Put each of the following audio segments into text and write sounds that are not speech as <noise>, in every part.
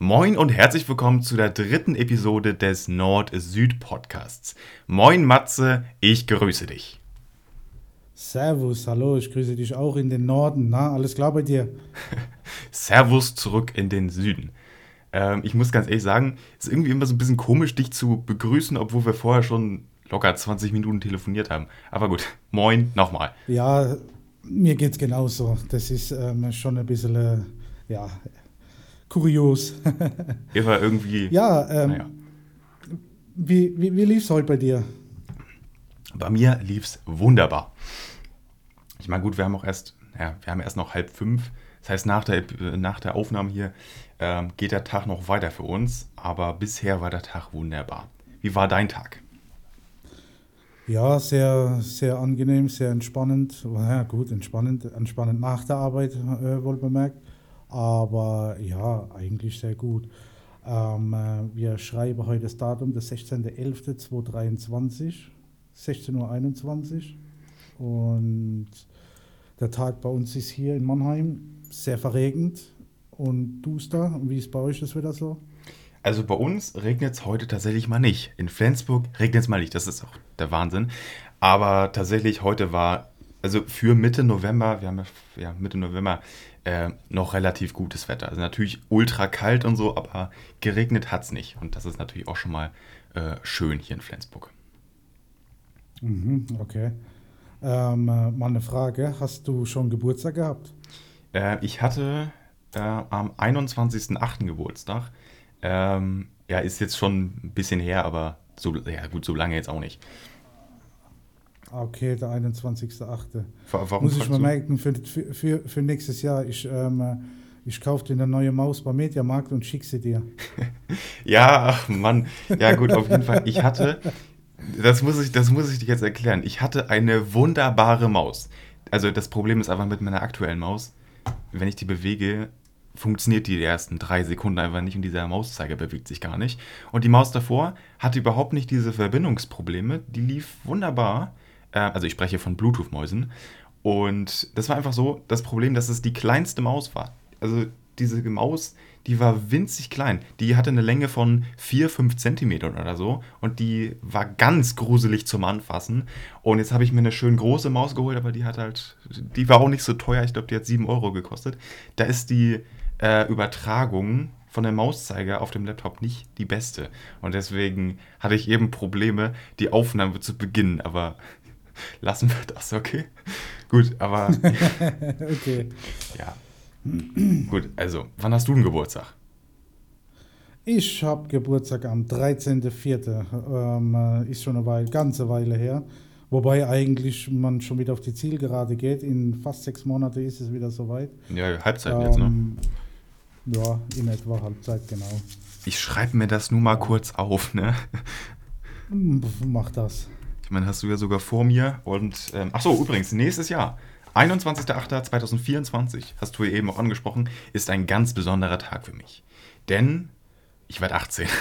Moin und herzlich willkommen zu der dritten Episode des Nord-Süd-Podcasts. Moin Matze, ich grüße dich. Servus, hallo, ich grüße dich auch in den Norden. Na, alles klar bei dir? <laughs> Servus zurück in den Süden. Ähm, ich muss ganz ehrlich sagen, es ist irgendwie immer so ein bisschen komisch, dich zu begrüßen, obwohl wir vorher schon locker 20 Minuten telefoniert haben. Aber gut, moin nochmal. Ja, mir geht's genauso. Das ist ähm, schon ein bisschen, äh, ja, kurios. <laughs> Immer irgendwie. Ja, ähm, naja. wie, wie, wie lief es heute bei dir? Bei mir lief es wunderbar. Ich meine, gut, wir haben auch erst, ja, wir haben erst noch halb fünf. Das heißt, nach der, nach der Aufnahme hier ähm, geht der Tag noch weiter für uns. Aber bisher war der Tag wunderbar. Wie war dein Tag? Ja, sehr, sehr angenehm, sehr entspannend. Ja, gut, entspannend, entspannend nach der Arbeit, äh, wohl bemerkt. Aber ja, eigentlich sehr gut. Ähm, äh, wir schreiben heute das Datum, das 16.11.2023, 16.21 Uhr. Und der Tag bei uns ist hier in Mannheim sehr verregend und duster. Wie ist bei euch das Wetter so? Also bei uns regnet es heute tatsächlich mal nicht. In Flensburg regnet es mal nicht, das ist auch der Wahnsinn. Aber tatsächlich heute war, also für Mitte November, wir haben ja Mitte November, äh, noch relativ gutes Wetter. Also natürlich ultra kalt und so, aber geregnet hat es nicht. Und das ist natürlich auch schon mal äh, schön hier in Flensburg. Mhm, okay. Ähm, äh, mal eine Frage. Hast du schon Geburtstag gehabt? Äh, ich hatte äh, am 21.08. Geburtstag. Ähm, ja, ist jetzt schon ein bisschen her, aber so, ja gut, so lange jetzt auch nicht. Okay, der 21.08. Warum Muss ich mal merken, für, für, für, nächstes Jahr. Ich, ähm, äh, ich kaufe dir eine neue Maus beim Mediamarkt und schicke sie dir. <laughs> Ja, ach Mann. Ja, gut, auf jeden Fall. Ich hatte, das muss ich, das muss ich dir jetzt erklären. Ich hatte eine wunderbare Maus. Also das Problem ist einfach mit meiner aktuellen Maus, wenn ich die bewege, funktioniert die ersten drei Sekunden einfach nicht und dieser Mauszeiger bewegt sich gar nicht. Und die Maus davor hatte überhaupt nicht diese Verbindungsprobleme. Die lief wunderbar. Äh, also ich spreche von Bluetooth-Mäusen. Und das war einfach so das Problem, dass es die kleinste Maus war. Also diese Maus, die war winzig klein. Die hatte eine Länge von 4, 5 Zentimetern oder so. Und die war ganz gruselig zum Anfassen. Und jetzt habe ich mir eine schön große Maus geholt, aber die hat halt, die war auch nicht so teuer. Ich glaube, die hat 7 Euro gekostet. Da ist die äh, Übertragung von der Mauszeiger auf dem Laptop nicht die beste. Und deswegen hatte ich eben Probleme, die Aufnahme zu beginnen. Aber <laughs> lassen wir das, okay? Gut, aber <laughs> okay. ja. Gut, also, wann hast du einen Geburtstag? Ich habe Geburtstag am 13.04. Ähm, äh, ist schon eine Weile, ganze Weile her. Wobei eigentlich man schon wieder auf die Zielgerade geht. In fast sechs Monaten ist es wieder soweit. Ja, Halbzeit jetzt, ne? Ähm, Ja, in etwa Halbzeit, genau. Ich schreibe mir das nur mal kurz auf, ne? Hm, Mach das. Ich meine, hast du ja sogar vor mir. Und, ähm, ach so, übrigens, nächstes Jahr, 21.08.2024, hast du ja eben auch angesprochen, ist ein ganz besonderer Tag für mich. Denn ich werde 18. <laughs>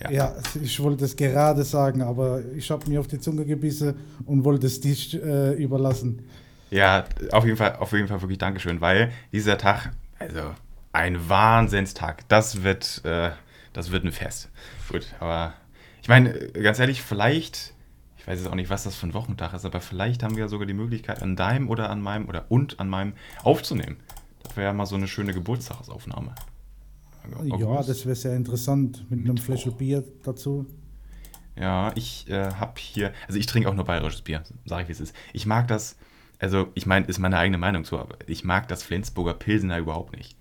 Ja. Ja. ich wollte es gerade sagen, aber ich habe mir auf die Zunge gebissen und wollte es dich äh, überlassen. Ja, auf jeden Fall, auf jeden Fall wirklich Dankeschön, weil dieser Tag, also ein Wahnsinnstag, das wird, äh, das wird ein Fest. Gut, aber ich meine, ganz ehrlich, vielleicht, ich weiß jetzt auch nicht, was das für ein Wochentag ist, aber vielleicht haben wir ja sogar die Möglichkeit, an deinem oder an meinem oder und an meinem aufzunehmen. Das wäre ja mal so eine schöne Geburtstagsaufnahme. Ja, das wäre sehr interessant mit einem Mittwoch. Flasche Bier dazu. Ja, ich äh, habe hier, also ich trinke auch nur bayerisches Bier, sage ich wie es ist. Ich mag das, also ich meine, ist meine eigene Meinung so, aber ich mag das Flensburger Pilsener überhaupt nicht.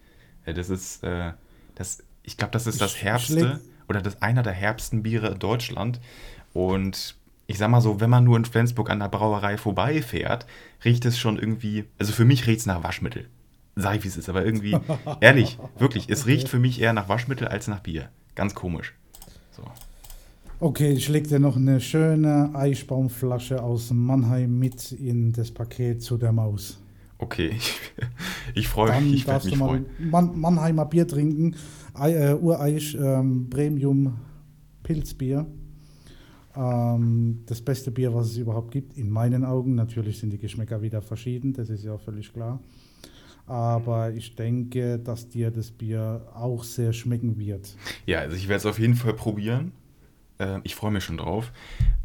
Äh, Das ist, äh, das, ich glaube, das ist das herbste oder das einer der herbsten Biere in Deutschland. Und ich sag mal so, wenn man nur in Flensburg an der Brauerei vorbeifährt, riecht es schon irgendwie, also für mich riecht es nach Waschmittel. Sag ich, wie es ist, aber irgendwie, <laughs> ehrlich, wirklich, es riecht für mich eher nach Waschmittel als nach Bier. Ganz komisch. So. Okay, ich leg dir noch eine schöne Eichbaumflasche aus Mannheim mit in das Paket zu der Maus. Okay, ich, <laughs> ich freue mich, ich darfst du mich mal freuen. Mann, Mannheimer Bier trinken. Ei, äh, Ureich ähm, Premium Pilzbier. Ähm, das beste Bier, was es überhaupt gibt, in meinen Augen. Natürlich sind die Geschmäcker wieder verschieden, das ist ja völlig klar. aber ich denke, dass dir das Bier auch sehr schmecken wird. Ja, also ich werde es auf jeden Fall probieren. Ähm, ich freue mich schon drauf.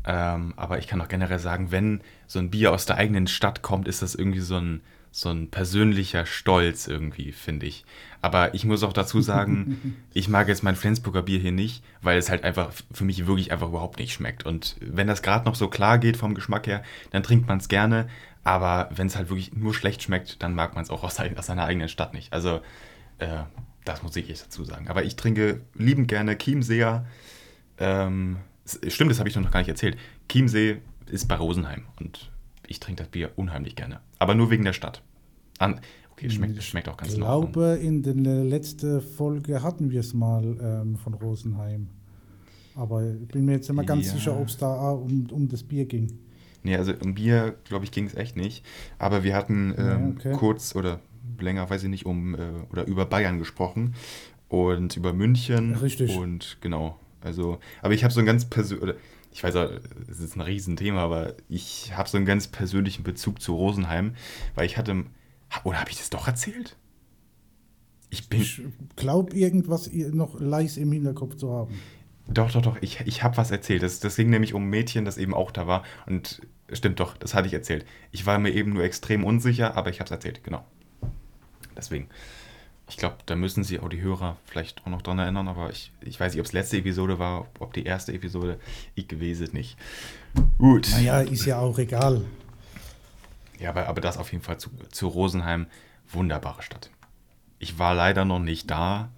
Ähm, aber ich kann auch generell sagen, wenn so ein Bier aus der eigenen Stadt kommt, ist das irgendwie so ein, so ein persönlicher Stolz irgendwie, finde ich. Aber ich muss auch dazu sagen, <laughs> ich mag jetzt mein Flensburger Bier hier nicht, weil es halt einfach für mich wirklich einfach überhaupt nicht schmeckt. Und wenn das gerade noch so klar geht vom Geschmack her, dann trinkt man es gerne. Aber wenn es halt wirklich nur schlecht schmeckt, dann mag man es auch aus, aus, seiner eigenen Stadt nicht. Also, äh, das muss ich jetzt dazu sagen. Aber ich trinke liebend gerne Chiemseer. Ähm, stimmt, das habe ich noch gar nicht erzählt. Chiemsee ist bei Rosenheim und ich trinke das Bier unheimlich gerne. Aber nur wegen der Stadt. An, okay, schmeckt, schmeckt auch ganz Ich glaube, in der letzten Folge hatten wir es mal ähm, von Rosenheim. Aber ich bin mir jetzt immer ganz ja. sicher, ob es da um, um das Bier ging. Nee, also um Bier, glaube ich, ging es echt nicht. Aber wir hatten ähm, ja, okay. kurz oder länger, weiß ich nicht, um äh, oder über Bayern gesprochen und über München. Richtig. Und genau, also, aber ich habe so ein ganz persönlich, ich weiß auch, es ist ein Riesenthema, aber ich habe so einen ganz persönlichen Bezug zu Rosenheim, weil ich hatte, oder habe ich das doch erzählt? Ich bin. Ich glaube, irgendwas noch leis im Hinterkopf zu haben. Doch, doch, doch, ich, ich habe was erzählt. Das, das ging nämlich um ein Mädchen, das eben auch da war. Und stimmt doch, das hatte ich erzählt. Ich war mir eben nur extrem unsicher, aber ich habe es erzählt, genau. Deswegen. Ich glaube, da müssen sich auch die Hörer vielleicht auch noch dran erinnern, aber ich, ich weiß nicht, ob es letzte Episode war, ob die erste Episode. Ich gewesen nicht. Gut. Naja, ist ja auch egal. Ja, aber, aber das auf jeden Fall zu, zu Rosenheim. Wunderbare Stadt. Ich war leider noch nicht da,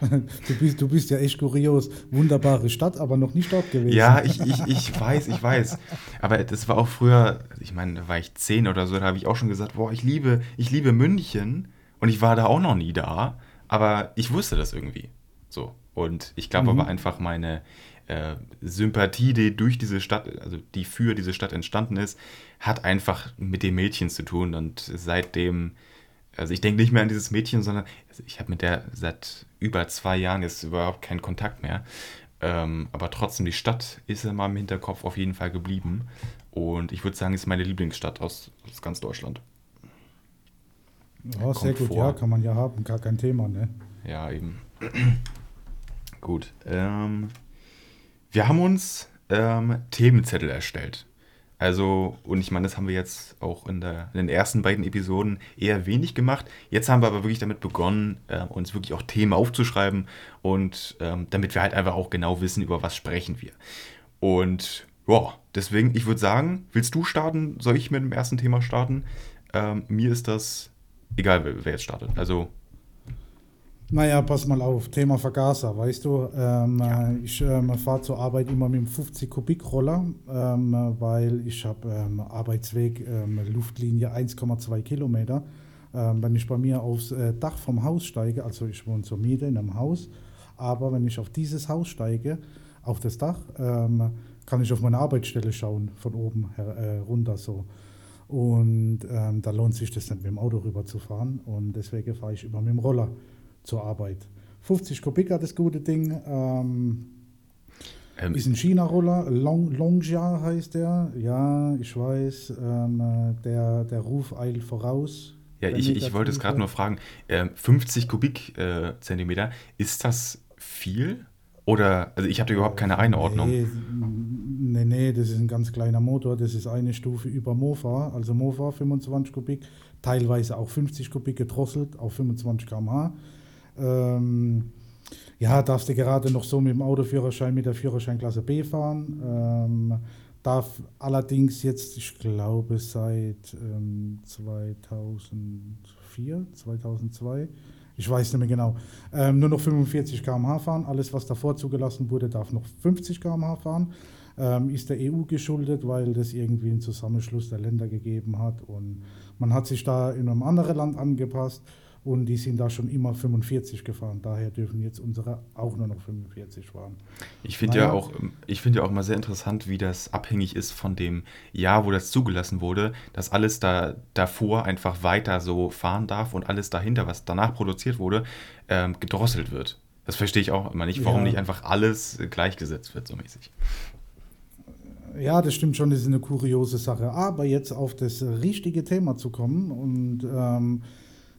Du bist, du bist ja echt kurios. Wunderbare Stadt, aber noch nicht dort gewesen. Ja, ich, ich, ich weiß, ich weiß. Aber das war auch früher, ich meine, da war ich zehn oder so, da habe ich auch schon gesagt, boah, ich liebe, ich liebe München. Und ich war da auch noch nie da. Aber ich wusste das irgendwie. So. Und ich glaube mhm. aber einfach meine äh, Sympathie, die durch diese Stadt, also die für diese Stadt entstanden ist, hat einfach mit den Mädchen zu tun. Und seitdem also ich denke nicht mehr an dieses Mädchen, sondern also ich habe mit der seit über zwei Jahren jetzt überhaupt keinen Kontakt mehr. Ähm, aber trotzdem, die Stadt ist in meinem Hinterkopf auf jeden Fall geblieben. Und ich würde sagen, ist meine Lieblingsstadt aus, aus ganz Deutschland. Ja, sehr gut, vor. ja, kann man ja haben, gar kein Thema, ne? Ja, eben. gut. Ähm, wir haben uns ähm, Themenzettel erstellt. Also, und ich meine, das haben wir jetzt auch in, der, in den ersten beiden Episoden eher wenig gemacht. Jetzt haben wir aber wirklich damit begonnen, äh, uns wirklich auch Themen aufzuschreiben und ähm, damit wir halt einfach auch genau wissen, über was sprechen wir. Und ja, deswegen, ich würde sagen, willst du starten? Soll ich mit dem ersten Thema starten? Ähm, mir ist das egal, wer, wer jetzt startet. Also naja, pass mal auf, Thema Vergaser, weißt du, ähm, ja. ich ähm, fahre zur Arbeit immer mit einem 50 Kubik Roller, ähm, weil ich habe ähm, Arbeitsweg ähm, Luftlinie 1,2 Kilometer. Ähm, wenn ich bei mir aufs äh, Dach vom Haus steige, also ich wohne zur Miete in einem Haus, aber wenn ich auf dieses Haus steige, auf das Dach, kann ich auf meine Arbeitsstelle schauen, von oben her, äh, runter so. Und da lohnt sich das nicht mit dem Auto rüber zu fahren und deswegen fahre ich immer mit dem Roller zur Arbeit. 50 Kubik hat das gute Ding. Ähm, ähm, ist ein China-Roller, Long, Longja heißt der. Ja, ich weiß, ähm, der, der Ruf eilt voraus. Ja, ich, ich wollte es gerade nur fragen. Äh, 50 Kubikzentimeter, äh, ist das viel? Oder, also ich hatte überhaupt keine Einordnung. Nee, nee, nee, das ist ein ganz kleiner Motor. Das ist eine Stufe über Mofa. Also Mofa 25 Kubik, teilweise auch 50 Kubik gedrosselt auf 25 km/h. Ähm, ja, darfst du gerade noch so mit dem Autoführerschein mit der Führerscheinklasse B fahren. Ähm, darf allerdings jetzt, ich glaube, seit ähm, 2004, 2002, ich weiß nicht mehr genau, ähm, nur noch 45 km/h fahren. Alles, was davor zugelassen wurde, darf noch 50 km/h fahren. Ähm, ist der EU geschuldet, weil das irgendwie einen Zusammenschluss der Länder gegeben hat. Und man hat sich da in einem anderen Land angepasst und die sind da schon immer 45 gefahren. Daher dürfen jetzt unsere auch nur noch 45 fahren. Ich finde naja. ja auch, ich finde ja auch mal sehr interessant, wie das abhängig ist von dem Jahr, wo das zugelassen wurde, dass alles da davor einfach weiter so fahren darf und alles dahinter, was danach produziert wurde, ähm, gedrosselt wird. Das verstehe ich auch immer nicht, warum ja. nicht einfach alles gleichgesetzt wird, so mäßig. Ja, das stimmt schon, das ist eine kuriose Sache. Aber jetzt auf das richtige Thema zu kommen und ähm,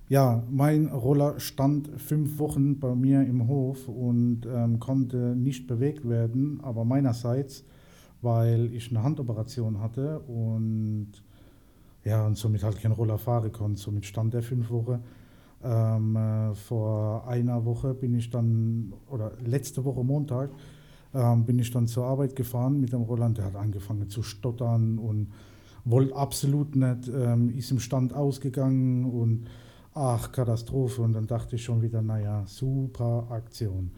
ja, mein Roller stand fünf Wochen bei mir im Hof und ähm, konnte nicht bewegt werden, aber meinerseits, weil ich eine Handoperation hatte und ja, und somit halt kein Roller fahren konnte. Somit stand der fünf Wochen. Ähm, äh, vor einer Woche bin ich dann, oder letzte Woche Montag, ähm, bin ich dann zur Arbeit gefahren mit dem Roland. Der hat angefangen zu stottern und wollte absolut nicht, ähm, ist im Stand ausgegangen und ach, Katastrophe. Und dann dachte ich schon wieder, naja, super Aktion.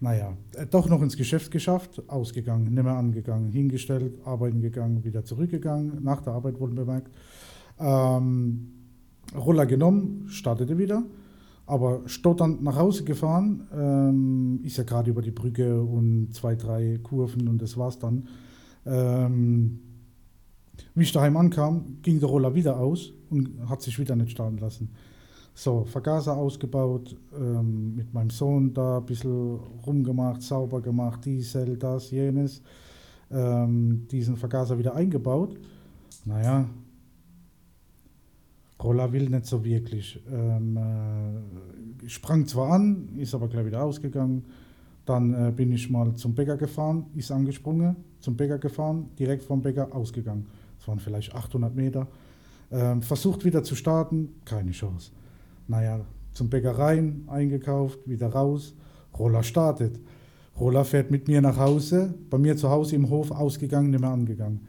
Naja, äh, doch noch ins Geschäft geschafft, ausgegangen, nicht mehr angegangen, hingestellt, arbeiten gegangen, wieder zurückgegangen, nach der Arbeit wohl bemerkt. Ähm, Roller genommen, startete wieder, aber stotternd nach Hause gefahren, ähm, ist ja gerade über die Brücke und zwei, drei Kurven und das war's dann. Ähm, wie ich daheim ankam, ging der Roller wieder aus und hat sich wieder nicht starten lassen. So, Vergaser ausgebaut, ähm, mit meinem Sohn da ein bisschen rumgemacht, sauber gemacht, Diesel, das, jenes. Ähm, diesen Vergaser wieder eingebaut. Naja, Roller will nicht so wirklich. Ähm, äh, sprang zwar an, ist aber gleich wieder ausgegangen. Dann äh, bin ich mal zum Bäcker gefahren, ist angesprungen, zum Bäcker gefahren, direkt vom Bäcker ausgegangen. Das waren vielleicht 800 Meter. Ähm, versucht wieder zu starten, keine Chance. Naja, zum Bäcker rein, eingekauft, wieder raus. Roller startet. Roller fährt mit mir nach Hause, bei mir zu Hause im Hof ausgegangen, nicht mehr angegangen.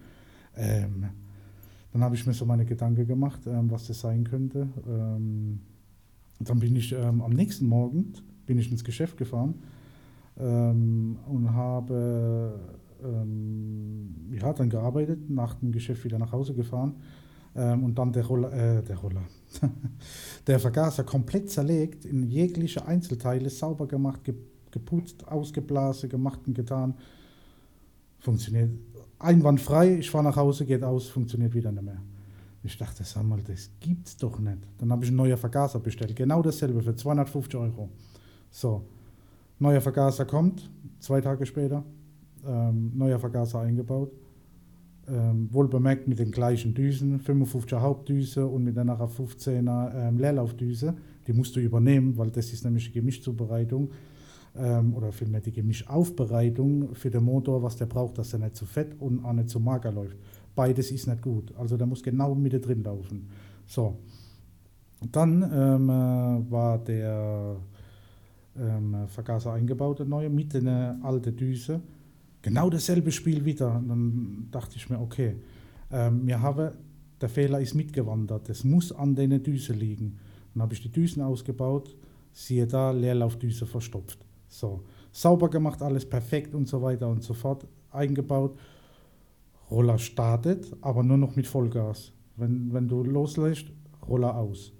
Ähm, dann habe ich mir so meine Gedanken gemacht, ähm, was das sein könnte. Ähm, dann bin ich ähm, am nächsten Morgen bin ich ins Geschäft gefahren ähm, und habe ähm, ja, dann gearbeitet, nach dem Geschäft wieder nach Hause gefahren und dann der Roller, äh, der Roller, <laughs> der Vergaser komplett zerlegt, in jegliche Einzelteile sauber gemacht, geputzt, ausgeblasen, gemacht und getan. Funktioniert einwandfrei, ich fahre nach Hause, geht aus, funktioniert wieder nicht mehr. Ich dachte, sag mal, das gibt's doch nicht. Dann habe ich einen neuen Vergaser bestellt, genau dasselbe für 250 Euro. So, neuer Vergaser kommt, zwei Tage später, ähm, neuer Vergaser eingebaut. Ähm, wohl bemerkt mit den gleichen Düsen, 55er Hauptdüse und mit einer 15er ähm, Leerlaufdüse. Die musst du übernehmen, weil das ist nämlich die Gemischzubereitung ähm, oder vielmehr die Gemischaufbereitung für den Motor, was der braucht, dass er nicht zu fett und auch nicht zu mager läuft. Beides ist nicht gut. Also der muss genau Mitte drin laufen. So. Dann ähm, äh, war der ähm, Vergaser eingebaut, der neue, mit einer alten Düse. Genau dasselbe Spiel wieder. Und dann dachte ich mir, okay, ähm, wir haben, der Fehler ist mitgewandert. Es muss an den Düse liegen. Dann habe ich die Düsen ausgebaut, siehe da, Leerlaufdüse verstopft. So, sauber gemacht, alles perfekt und so weiter und so fort, eingebaut. Roller startet, aber nur noch mit Vollgas. Wenn, wenn du loslässt, Roller aus.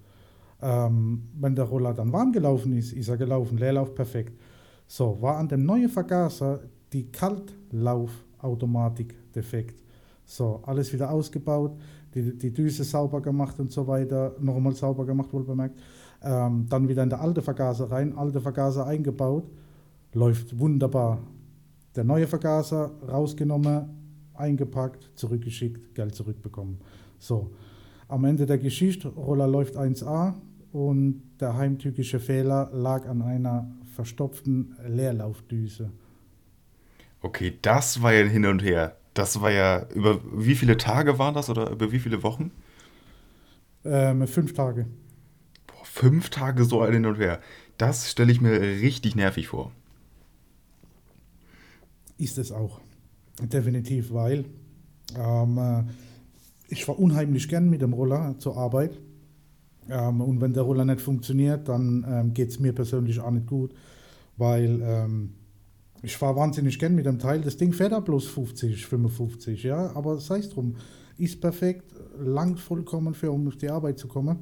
Ähm, wenn der Roller dann warm gelaufen ist, ist er gelaufen, Leerlauf perfekt. So, war an dem neuen Vergaser die Kaltlaufautomatik defekt. So, alles wieder ausgebaut, die, die Düse sauber gemacht und so weiter, nochmal sauber gemacht, wohl bemerkt. Ähm, dann wieder in der alte Vergaser rein, alte Vergaser eingebaut läuft wunderbar. Der neue Vergaser rausgenommen, eingepackt, zurückgeschickt, Geld zurückbekommen. So, am Ende der Geschichte, Roller läuft 1A und der heimtückische Fehler lag an einer verstopften Leerlaufdüse. Okay, das war ja hin und her. Das war ja, über wie viele Tage waren das oder über wie viele Wochen? Ähm, fünf Tage. Boah, fünf Tage so ein hin und her. Das stelle ich mir richtig nervig vor ist es auch. Definitiv, weil ähm, äh, ich fahre unheimlich gern mit dem Roller zur Arbeit. Ähm, und wenn der Roller nicht funktioniert, dann ähm, geht es mir persönlich auch nicht gut, weil ähm, ich fahre wahnsinnig gern mit dem Teil. Das Ding fährt ja bloß 50, 55, ja, aber sei es drum. Ist perfekt, langt vollkommen für, um auf die Arbeit zu kommen.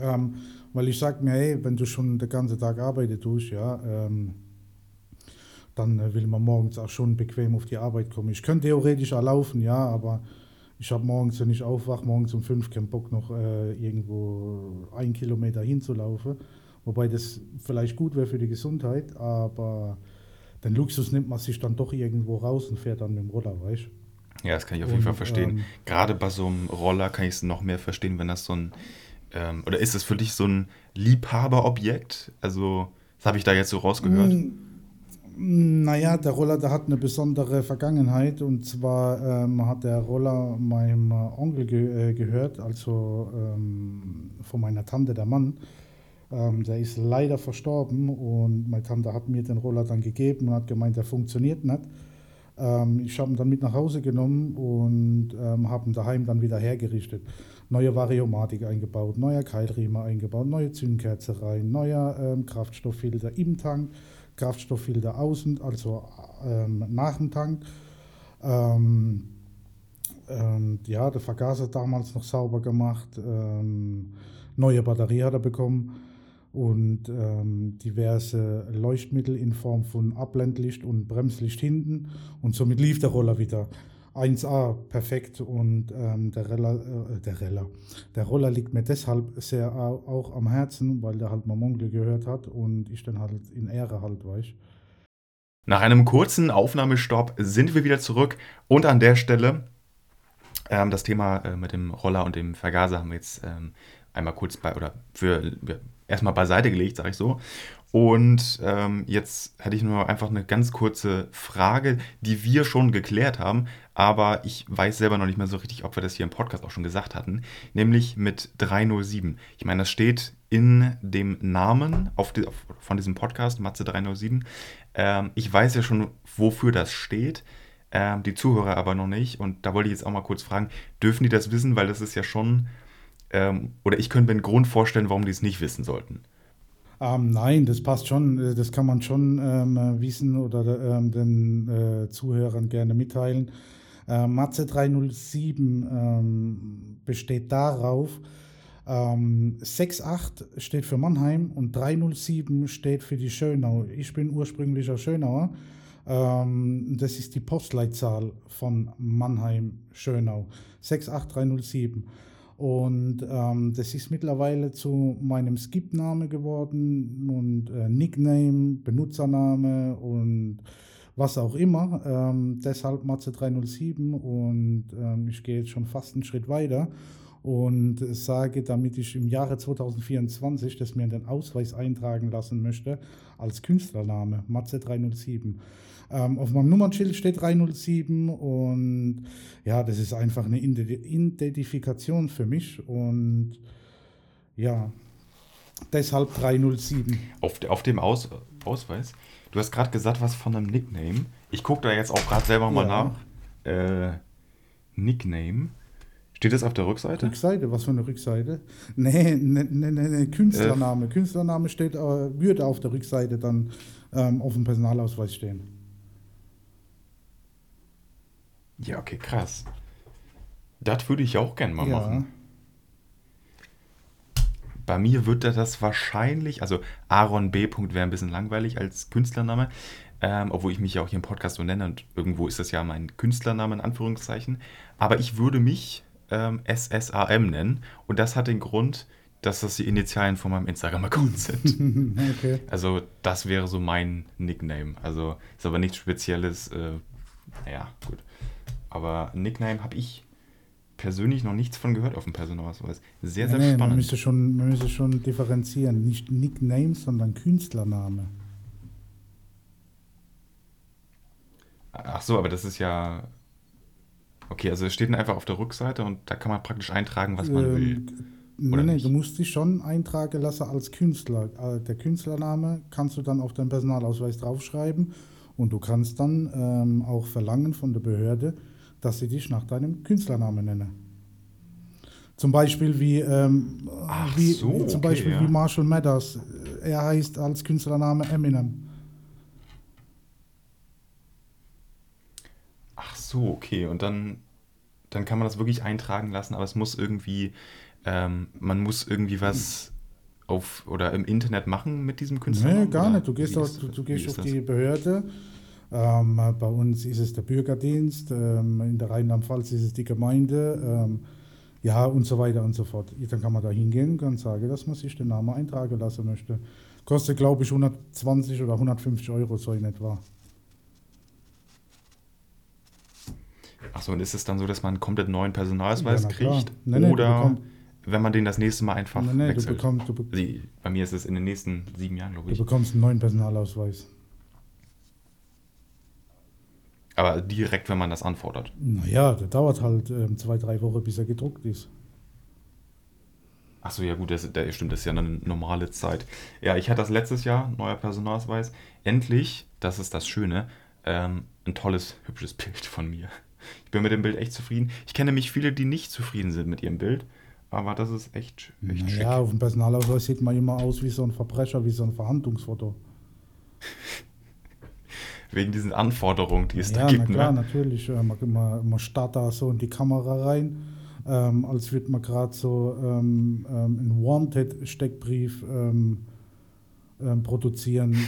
Ähm, weil ich sage mir, hey, wenn du schon den ganzen Tag arbeiten tust, ja, ähm, dann äh, will man morgens auch schon bequem auf die Arbeit kommen. Ich könnte theoretisch auch laufen, ja, aber ich habe morgens, wenn ich aufwache, morgens um fünf keinen Bock noch äh, irgendwo einen Kilometer hinzulaufen. Wobei das vielleicht gut wäre für die Gesundheit, aber den Luxus nimmt man sich dann doch irgendwo raus und fährt dann mit dem Roller, weißt Ja, das kann ich auf jeden Fall Und verstehen. ähm, Gerade bei so einem Roller kann ich es noch mehr verstehen, wenn das so ein, ähm, oder ist es für dich so ein Liebhaberobjekt? Also, das habe ich da jetzt so rausgehört. Naja, der Roller, der hat eine besondere Vergangenheit und zwar ähm, hat der Roller meinem Onkel ge äh, gehört, also ähm, von meiner Tante, der Mann. Ähm, der ist leider verstorben und meine Tante hat mir den Roller dann gegeben und hat gemeint, der funktioniert nicht. Ähm, ich habe ihn dann mit nach Hause genommen und ähm, habe ihn daheim dann wieder hergerichtet. Neue Variomatik eingebaut, neuer Keilriemen eingebaut, neue Zündkerze rein, neuer ähm, Kraftstofffilter im Tank, Kraftstofffilter außen, also ähm, nach dem Tank. Ähm, ja, der Vergaser damals noch sauber gemacht, neue Batterie hat er bekommen und ähm, diverse Leuchtmittel in Form von Abblendlicht und Bremslicht hinten. Und somit lief der Roller wieder. 1A, perfekt. Und ähm, der, Roller, äh, der, Roller, der Roller liegt mir deshalb sehr au- auch am Herzen, weil der halt mein Onkel gehört hat und ich dann halt in Ehre halt, weißt. Nach einem kurzen Aufnahmestopp sind wir wieder zurück. Und an der Stelle ähm, das Thema äh, mit dem Roller und dem Vergaser haben wir jetzt ähm, einmal kurz bei oder für erstmal beiseite gelegt, sage ich so. Und ähm, jetzt hätte ich nur einfach eine ganz kurze Frage, die wir schon geklärt haben, aber ich weiß selber noch nicht mehr so richtig, ob wir das hier im Podcast auch schon gesagt hatten, nämlich mit 307. Ich meine, das steht in dem Namen auf die, auf, von diesem Podcast, Matze 307. Ähm, ich weiß ja schon, wofür das steht, ähm, die Zuhörer aber noch nicht. Und da wollte ich jetzt auch mal kurz fragen, dürfen die das wissen? Weil das ist ja schon, ähm, oder ich könnte mir einen Grund vorstellen, warum die es nicht wissen sollten. Ähm, nein, das passt schon. äh, Das kann man schon ähm, äh, wissen oder ähm, den äh, Zuhörern gerne mitteilen. Äh, Matze 307 ähm, besteht darauf, ähm, 68 steht für Mannheim und 307 steht für die Schönau. Ich bin ursprünglicher Schönauer. Ähm, das ist die Postleitzahl von Mannheim-Schönau. 68307. Und ähm, das ist mittlerweile zu meinem Skip-Name geworden und äh, Nickname, Benutzername und was auch immer. Ähm, deshalb Matze 307 und ähm, ich gehe jetzt schon fast einen Schritt weiter und sage, damit ich im Jahre 2024 das mir in den Ausweis eintragen lassen möchte, als Künstlername Matze 307. Ähm, auf meinem Nummernschild steht 307 und ja, das ist einfach eine Ide- Identifikation für mich und ja, deshalb 307. Auf, auf dem Aus, Ausweis, du hast gerade gesagt, was von einem Nickname. Ich gucke da jetzt auch gerade selber mal Ja. nach. Äh, Nickname. Steht das auf der Rückseite? Rückseite, was für eine Rückseite? Nee, ne, ne, ne, ne, Künstlername. Künstlername steht, äh, würde auf der Rückseite dann ähm, auf dem Personalausweis stehen. Ja, okay, krass. Das würde ich auch gerne mal Ja. machen. Bei mir wird da das wahrscheinlich, also Aaron B. wäre ein bisschen langweilig als Künstlername, ähm, obwohl ich mich ja auch hier im Podcast so nenne und irgendwo ist das ja mein Künstlername in Anführungszeichen. Aber ich würde mich ähm, SSAM nennen und das hat den Grund, dass das die Initialen von meinem Instagram-Account sind. <laughs> okay. Also das wäre so mein Nickname. Also ist aber nichts Spezielles. Äh, naja, gut. Aber Nickname habe ich persönlich noch nichts von gehört auf dem Personalausweis. Sehr, sehr nee, man spannend. müsste, schon, man müsste schon differenzieren. Nicht Nickname, sondern Künstlername. Ach so, aber das ist ja. Okay, also es steht dann einfach auf der Rückseite und da kann man praktisch eintragen, was man will. Ähm, Nee, Oder nee, du musst dich schon eintragen lassen als Künstler. Äh, Der Künstlername kannst du dann auf deinen Personalausweis draufschreiben und du kannst dann ähm, auch verlangen von der Behörde, dass sie dich nach deinem Künstlernamen nennen. Zum Beispiel wie, ähm, wie, so, wie zum okay, Beispiel ja. wie Marshall Mathers. Er heißt als Künstlername Eminem. Ach so, okay. Und dann, dann kann man das wirklich eintragen lassen, aber es muss irgendwie, ähm, man muss irgendwie was auf oder im Internet machen mit diesem Künstler. Nee, gar nicht. Du gehst, auf, du, du gehst auf die Behörde. Ähm, bei uns ist es der Bürgerdienst, ähm, in der Rheinland-Pfalz ist es die Gemeinde, ähm, ja und so weiter und so fort. Dann kann man da hingehen und kann sagen, dass man sich den Namen eintragen lassen möchte. Kostet, glaube ich, 120 oder 150 Euro, so in etwa. Achso, und ist es dann so, dass man einen komplett neuen Personalausweis Ja, kriegt? Nee, nee, du oder wenn man den das nächste Mal einfach Nee, nee, du wechselt? bekommst, du, be Sie, bei mir ist es in den nächsten sieben Jahren, glaube du ich. bekommst einen neuen Personalausweis. Aber direkt, wenn man das anfordert. Naja, der dauert halt ähm, zwei, drei Wochen, bis er gedruckt ist. Achso, ja gut, das, das stimmt, das ist ja eine normale Zeit. Ja, ich hatte das letztes Jahr, neuer Personalausweis. Endlich, das ist das Schöne, ähm, ein tolles, hübsches Bild von mir. Ich bin mit dem Bild echt zufrieden. Ich kenne nämlich viele, die nicht zufrieden sind mit ihrem Bild, aber das ist echt, echt schick. Naja, auf dem Personalausweis sieht man immer aus wie so ein Verbrecher, wie so ein Verhandlungsfoto. <laughs> Wegen diesen Anforderungen, die es ja, da gibt. na klar, ne? natürlich. Äh, man, man, man starrt da so in die Kamera rein, ähm, als würde man gerade so ähm, ähm, einen Wanted-Steckbrief ähm, ähm, produzieren. <laughs>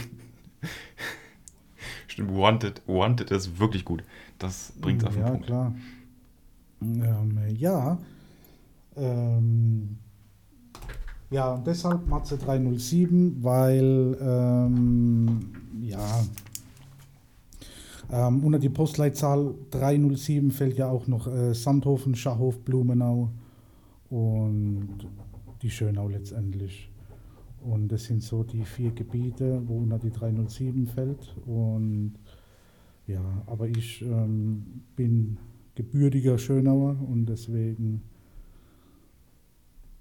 Stimmt, Wanted, Wanted ist wirklich gut. Das bringt auf den ja, Punkt. klar. Ähm, ja. Ähm, ja, und deshalb Matze 307, weil ähm, ja ähm, unter die Postleitzahl 307 fällt ja auch noch äh, Sandhofen, Schachhof, Blumenau und die Schönau letztendlich. Und das sind so die vier Gebiete, wo unter die 307 fällt. Und ja, aber ich ähm, bin gebürtiger Schönauer und deswegen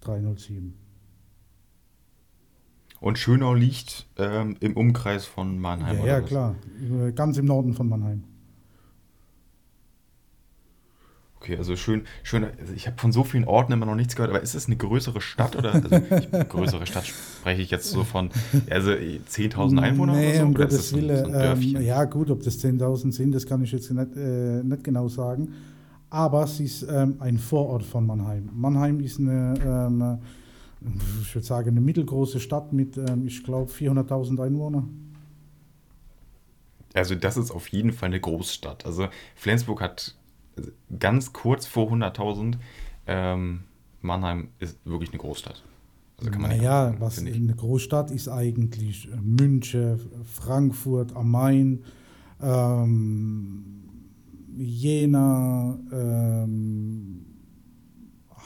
307. Und Schönau liegt ähm, im Umkreis von Mannheim. Ja, ja klar. Äh, Ganz im Norden von Mannheim. Okay, also schön, schön. Also ich habe von so vielen Orten immer noch nichts gehört, aber ist es eine größere Stadt oder? Also ich, <laughs> größere Stadt spreche ich jetzt so von, also 10.000 Einwohner nee, oder so? um Oder ist Gottes das ein, Willen. so ein ähm, Dörfchen? ja, gut, ob das 10.000 sind, das kann ich jetzt nicht, äh, nicht genau sagen. Aber es ist ähm, ein Vorort von Mannheim. Mannheim ist eine, ähm, ich würde sagen, eine mittelgroße Stadt mit, ähm, ich glaube, 400.000 Einwohnern. Also das ist auf jeden Fall eine Großstadt. Also Flensburg hat ganz kurz vor 100.000. Ähm, Mannheim ist wirklich eine Großstadt. Also kann man naja, sagen, was eine Großstadt ist eigentlich äh, München, Frankfurt am Main, ähm, Jena, ähm,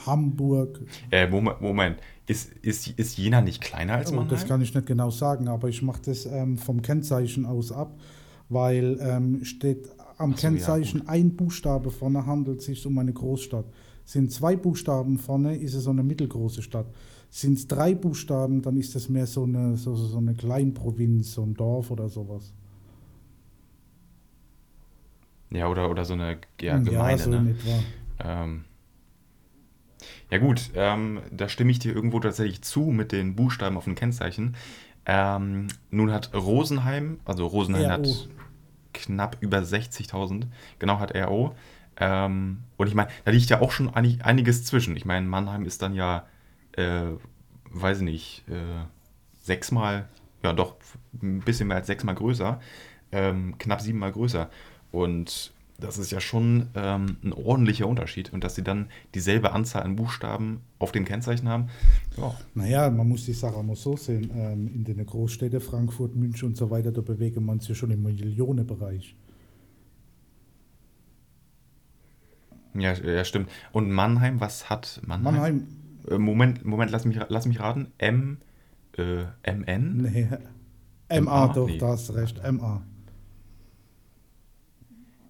Hamburg. Äh, Moment, Moment. Ist, ist, ist Jena nicht kleiner als Oh, Mannheim? das kann ich nicht genau sagen, aber ich mache das ähm, vom Kennzeichen aus ab, weil ähm, steht am so, ja, Kennzeichen ein Buchstabe vorne handelt es sich um eine Großstadt. Sind zwei Buchstaben vorne, ist es so eine mittelgroße Stadt. Sind es drei Buchstaben, dann ist es mehr so eine, so, so eine Kleinprovinz, so ein Dorf oder sowas. ja, oder, oder so eine ja, Gemeinde, so ne? in etwa. Ähm, ja gut, ähm, da stimme ich dir irgendwo tatsächlich zu mit den Buchstaben auf dem Kennzeichen. Ähm, nun hat Rosenheim, also Rosenheim RO. hat knapp über 60.000, genau hat RO. Ähm, und ich meine, da liegt ja auch schon einig, einiges zwischen. Ich meine, Mannheim ist dann ja, äh, weiß ich nicht, äh, sechsmal, ja doch, ein bisschen mehr als sechsmal größer, ähm, knapp siebenmal größer. Und das ist ja schon ähm, ein ordentlicher Unterschied. Und dass sie dann dieselbe Anzahl an Buchstaben auf dem Kennzeichen haben, ja, Naja, man muss die Sache mal so sehen. Ähm, in den Großstädten, Frankfurt, München und so weiter, da bewegen man sich schon im Millionenbereich. ja, ja, stimmt. Und Mannheim, was hat Mannheim? Mannheim, Äh, Moment, Moment, lass mich, lass mich raten. M, äh, MN? nee, MA? MA, doch, Nee. da hast du recht, MA.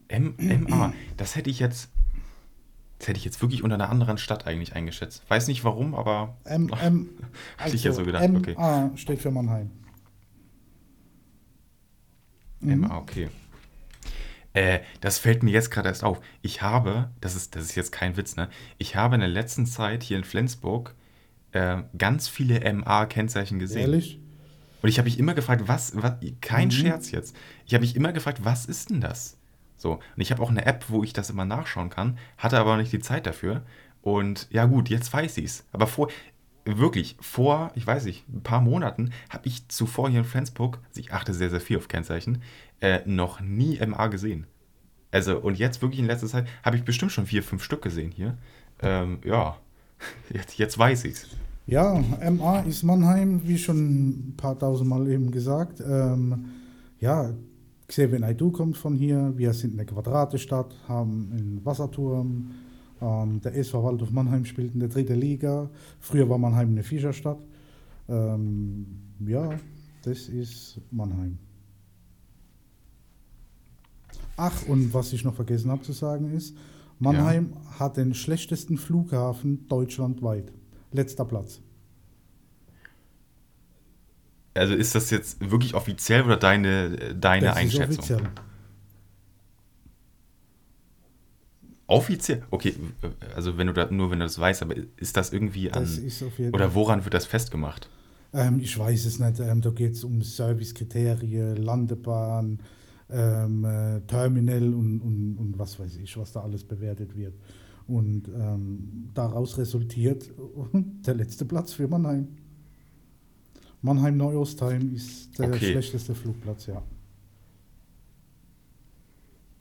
M, MA. Das hätte ich jetzt, das hätte ich jetzt wirklich unter einer anderen Stadt eigentlich eingeschätzt. Weiß nicht warum, aber M, <laughs> M, Hatte ich ja so gedacht, okay. MA steht für Mannheim. Mhm. MA, okay. Äh, das fällt mir jetzt gerade erst auf. Ich habe, das ist, das ist jetzt kein Witz, ne? Ich habe in der letzten Zeit hier in Flensburg äh, ganz viele MA-Kennzeichen gesehen. Ehrlich? Und ich habe mich immer gefragt, was, was kein Mhm. Scherz jetzt. Ich habe mich immer gefragt, was ist denn das? So, und ich habe auch eine App, wo ich das immer nachschauen kann, hatte aber nicht die Zeit dafür. Und ja gut, jetzt weiß ich es. Aber vor, wirklich, vor, ich weiß nicht, ein paar Monaten habe ich zuvor hier in Flensburg, also ich achte sehr, sehr viel auf Kennzeichen, äh, noch nie MA gesehen. Also, und jetzt wirklich in letzter Zeit habe ich bestimmt schon vier, fünf Stück gesehen hier. Ähm, ja, <laughs> jetzt, jetzt weiß ich's. Ja, MA ist Mannheim, wie schon ein paar tausend Mal eben gesagt. Ähm, ja, Xavier Naidoo kommt von hier. Wir sind eine Quadratestadt, haben einen Wasserturm. Ähm, der SV Waldorf Mannheim spielt in der dritten Liga. Früher war Mannheim eine Fischerstadt. Ähm, ja, das ist Mannheim. Ach, und was ich noch vergessen habe zu sagen ist, Mannheim ja. hat den schlechtesten Flughafen deutschlandweit. Letzter Platz. Also ist das jetzt wirklich offiziell oder deine, deine das Einschätzung? Ist offiziell. Offiziell? Okay, also wenn du da, nur wenn du das weißt, aber ist das irgendwie an. Das ist auf jeden oder woran wird das festgemacht? Ähm, ich weiß es nicht. Ähm, da geht es um Servicekriterien, Landebahn, ähm, äh, Terminal und, und, und was weiß ich, was da alles bewertet wird. Und ähm, daraus resultiert <laughs> der letzte Platz für Mannheim. Mannheim-Neuostheim ist der okay. schlechteste Flugplatz, ja.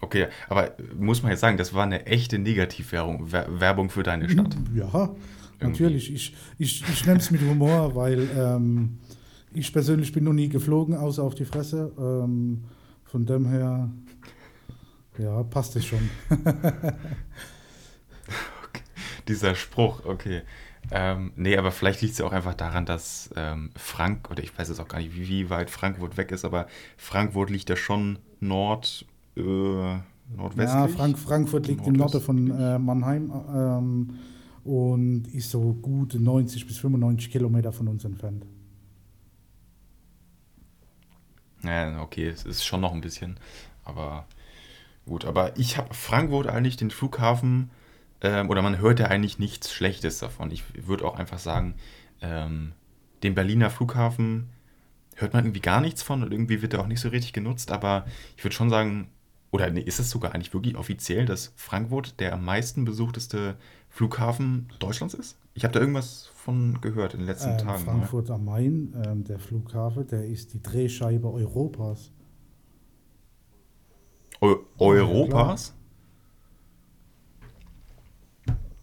Okay, aber muss man jetzt sagen, das war eine echte Negativwerbung Werbung für deine Stadt. Ja, natürlich. Ich, ich, ich nehme es mit Humor, weil ähm, ich persönlich bin noch nie geflogen, außer auf die Fresse. Ähm, von dem her, ja, passt es schon. <laughs> okay. Dieser Spruch, okay. Ähm, nee, aber vielleicht liegt es ja auch einfach daran, dass ähm, Frank, oder ich weiß jetzt auch gar nicht, wie, wie, weit Frankfurt weg ist, aber Frankfurt liegt ja schon nord, äh, nordwestlich. Ja, Frank Frankfurt liegt im Norden von äh, Mannheim ähm, und ist so gut 90 bis 95 Kilometer von uns entfernt. Ja, okay, es ist schon noch ein bisschen, aber gut. Aber ich habe Frankfurt eigentlich den Flughafen ähm, oder man hört ja eigentlich nichts Schlechtes davon. Ich würde auch einfach sagen, ähm, den Berliner Flughafen hört man irgendwie gar nichts von und irgendwie wird er auch nicht so richtig genutzt, aber ich würde schon sagen, oder nee, ist es sogar eigentlich wirklich offiziell, dass Frankfurt der am meisten besuchteste Flughafen Deutschlands ist? Ich habe da irgendwas von gehört in den letzten ähm, Tagen. Ne? Frankfurt am Main, ähm, der Flughafen, der ist die Drehscheibe Europas. Eu Europas?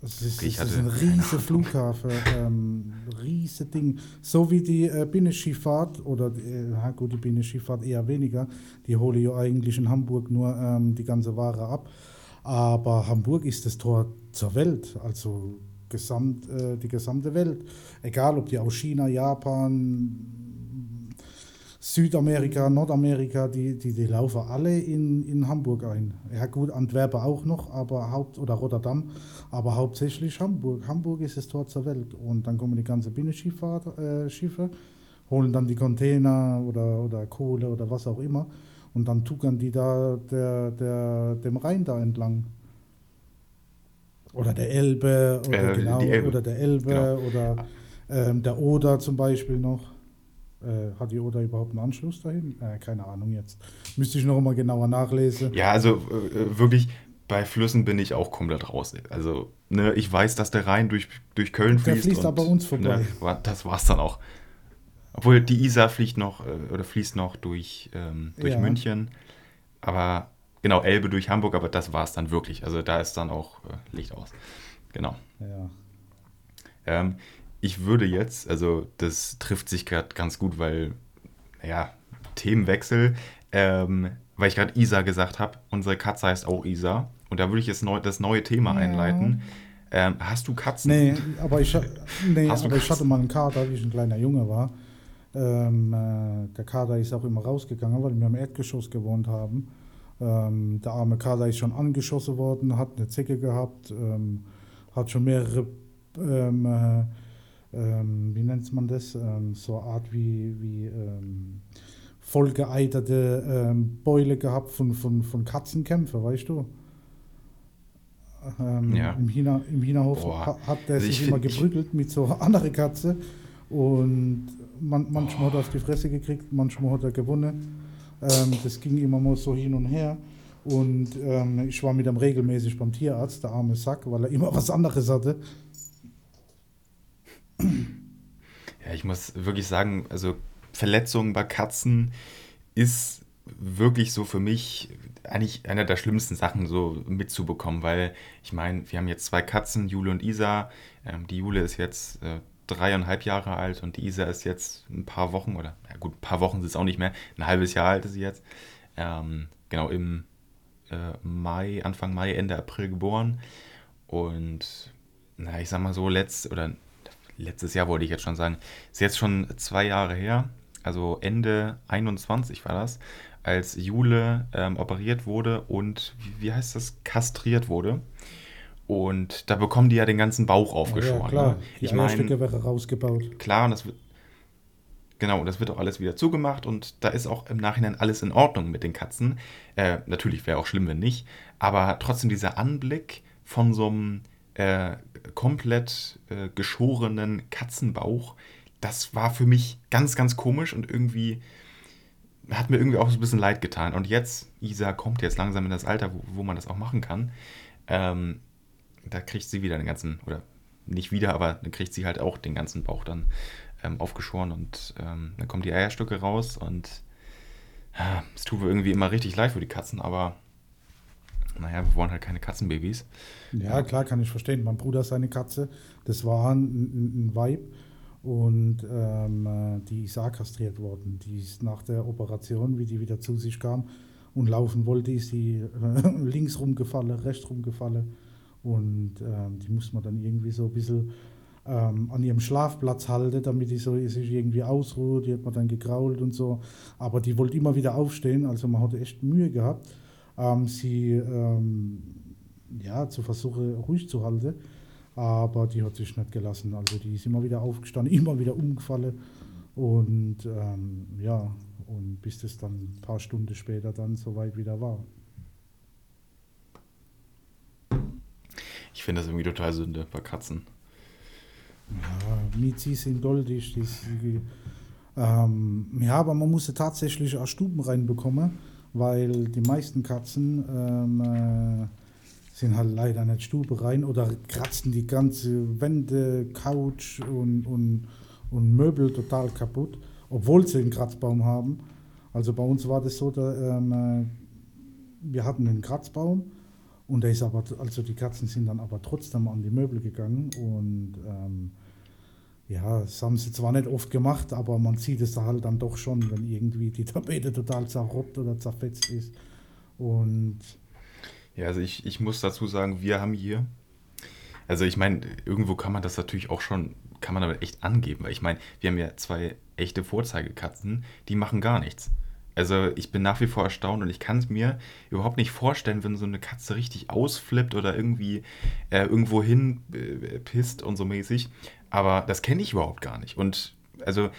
Das ist, okay, das ist ein riesiger Flughafen, ähm, riese Ding. So wie die äh, Binnenschifffahrt, oder äh, gut, die Binnenschifffahrt eher weniger, die hole ja eigentlich in Hamburg nur ähm, die ganze Ware ab. Aber Hamburg ist das Tor zur Welt, also gesamt, äh, die gesamte Welt. Egal, ob die aus China, Japan, Südamerika, Nordamerika, die, die, die laufen alle in, in Hamburg ein. Ja gut, Antwerpen auch noch, aber Haupt oder Rotterdam, aber hauptsächlich Hamburg. Hamburg ist das Tor zur Welt. Und dann kommen die ganze Binnenschifffahrt, äh, Schiffe, holen dann die Container oder, oder Kohle oder was auch immer und dann tuckern die da der, der, dem Rhein da entlang. Oder der Elbe, oder, äh, genau, Elbe. oder der Elbe, genau. oder ähm, der Oder zum Beispiel noch. Äh, hat die Oder überhaupt einen Anschluss dahin? Äh, keine Ahnung jetzt. Müsste ich noch mal genauer nachlesen. Ja, also äh, wirklich, bei Flüssen bin ich auch komplett raus. Also, ne, ich weiß, dass der Rhein durch, durch Köln fließt. Der fließt und, aber uns vorbei. Ne, das war's dann auch. Obwohl die Isar fließt noch äh, oder fließt noch durch, ähm, durch ja. München. Aber genau, Elbe durch Hamburg, aber das war es dann wirklich. Also da ist dann auch äh, Licht aus. Genau. Ja. Ähm, ich würde jetzt, also das trifft sich gerade ganz gut, weil, naja, Themenwechsel, ähm, weil ich gerade Isa gesagt habe, unsere Katze heißt auch Isa. Und da würde ich jetzt neu, das neue Thema ja. einleiten. Ähm, hast du Katzen? Nee, aber, ich, nee, aber ich hatte mal einen Kater, wie ich ein kleiner Junge war. Ähm, äh, der Kader ist auch immer rausgegangen, weil wir im Erdgeschoss gewohnt haben. Ähm, der arme Kader ist schon angeschossen worden, hat eine Zecke gehabt, ähm, hat schon mehrere ähm, äh, ähm, wie nennt man das, ähm, so eine Art wie, wie ähm, vollgeeiterte ähm, Beule gehabt von, von, von Katzenkämpfen, weißt du? Ähm, ja. Im, China, Im Chinahof ha, hat der also sich immer geprügelt mit so einer anderen Katze und man, manchmal oh. hat er auf die Fresse gekriegt, manchmal hat er gewonnen. Ähm, das ging immer mal so hin und her. Und ich war mit ihm regelmäßig beim Tierarzt, der arme Sack, weil er immer was anderes hatte. Ja, ich muss wirklich sagen, also Verletzungen bei Katzen ist wirklich so für mich eigentlich einer der schlimmsten Sachen so mitzubekommen, weil ich meine, wir haben jetzt zwei Katzen, Jule und Isa. Ähm, die Jule ist jetzt äh, dreieinhalb Jahre alt und die Isa ist jetzt ein paar Wochen oder, ja gut, ein paar Wochen ist es auch nicht mehr, ein halbes Jahr alt ist sie jetzt. Ähm, genau, im äh, Mai, Anfang Mai, Ende April geboren. Und na, ich sag mal so, letzt, oder letztes Jahr wollte ich jetzt schon sagen, ist jetzt schon zwei Jahre her, also Ende 21 war das, als Jule ähm, operiert wurde und, wie, heißt das, kastriert wurde. Und da bekommen die ja den ganzen Bauch aufgeschoren. Ja, klar. Ne? Die Ich meine, wäre rausgebaut. klar, und das wird, genau, und das wird auch alles wieder zugemacht und da ist auch im Nachhinein alles in Ordnung mit den Katzen. Äh, natürlich wäre auch schlimm, wenn nicht, aber trotzdem dieser Anblick von so einem äh, komplett äh, geschorenen Katzenbauch, das war für mich ganz, ganz komisch und irgendwie hat mir irgendwie auch so ein bisschen leid getan. Und jetzt, Isa kommt jetzt langsam in das Alter, wo, wo man das auch machen kann. Ähm, da kriegt sie wieder den ganzen, oder nicht wieder, aber dann kriegt sie halt auch den ganzen Bauch dann ähm, aufgeschoren und ähm, dann kommen die Eierstücke raus und ja, es tut mir irgendwie immer richtig leid für die Katzen, aber naja, wir wollen halt keine Katzenbabys. Ja, klar, kann ich verstehen. Mein Bruder seine Katze, das war ein, ein, ein Weib und ähm, äh, die ist auch kastriert worden. Die ist nach der Operation, wie die wieder zu sich kam und laufen wollte, ist sie äh, <laughs> links rumgefallen, rechts rumgefallen und ähm, die muss man dann irgendwie so ein bisschen ähm, an ihrem Schlafplatz halten, damit die so sich irgendwie ausruht. Die hat man dann gegrault und so. Aber die wollte immer wieder aufstehen, also man hatte echt Mühe gehabt, ähm, sie ähm, ja, zu versuchen, ruhig zu halten. Aber die hat sich nicht gelassen. Also die ist immer wieder aufgestanden, <laughs> immer wieder umgefallen. Und ähm, ja, und bis das dann ein paar Stunden später dann soweit wieder war. Ich finde das irgendwie total Sünde bei Katzen. Ja, Miezi sind goldig. Ähm, ja, aber man musste tatsächlich auch Stuben reinbekommen, weil die meisten Katzen ähm, äh, sind halt leider nicht Stube rein oder kratzen die ganze Wände, Couch und, und, und Möbel total kaputt, obwohl sie einen Kratzbaum haben. Also bei uns war das so, da, ähm, äh, wir hatten einen Kratzbaum und der ist aber, also die Katzen sind dann aber trotzdem an die Möbel gegangen und ähm, ja, das haben sie zwar nicht oft gemacht, aber man sieht es da halt dann doch schon, wenn irgendwie die <laughs> Tapete total zerrobbt oder zerfetzt ist. Und Ja, also ich, ich muss dazu sagen, wir haben hier, also ich meine, irgendwo kann man das natürlich auch schon, kann man damit echt angeben, weil ich meine, wir haben ja zwei echte Vorzeigekatzen, die machen gar nichts. Also ich bin nach wie vor erstaunt und ich kann es mir überhaupt nicht vorstellen, wenn so eine Katze richtig ausflippt oder irgendwie äh, irgendwo hin äh, pisst und so mäßig. Aber das kenne ich überhaupt gar nicht. Und also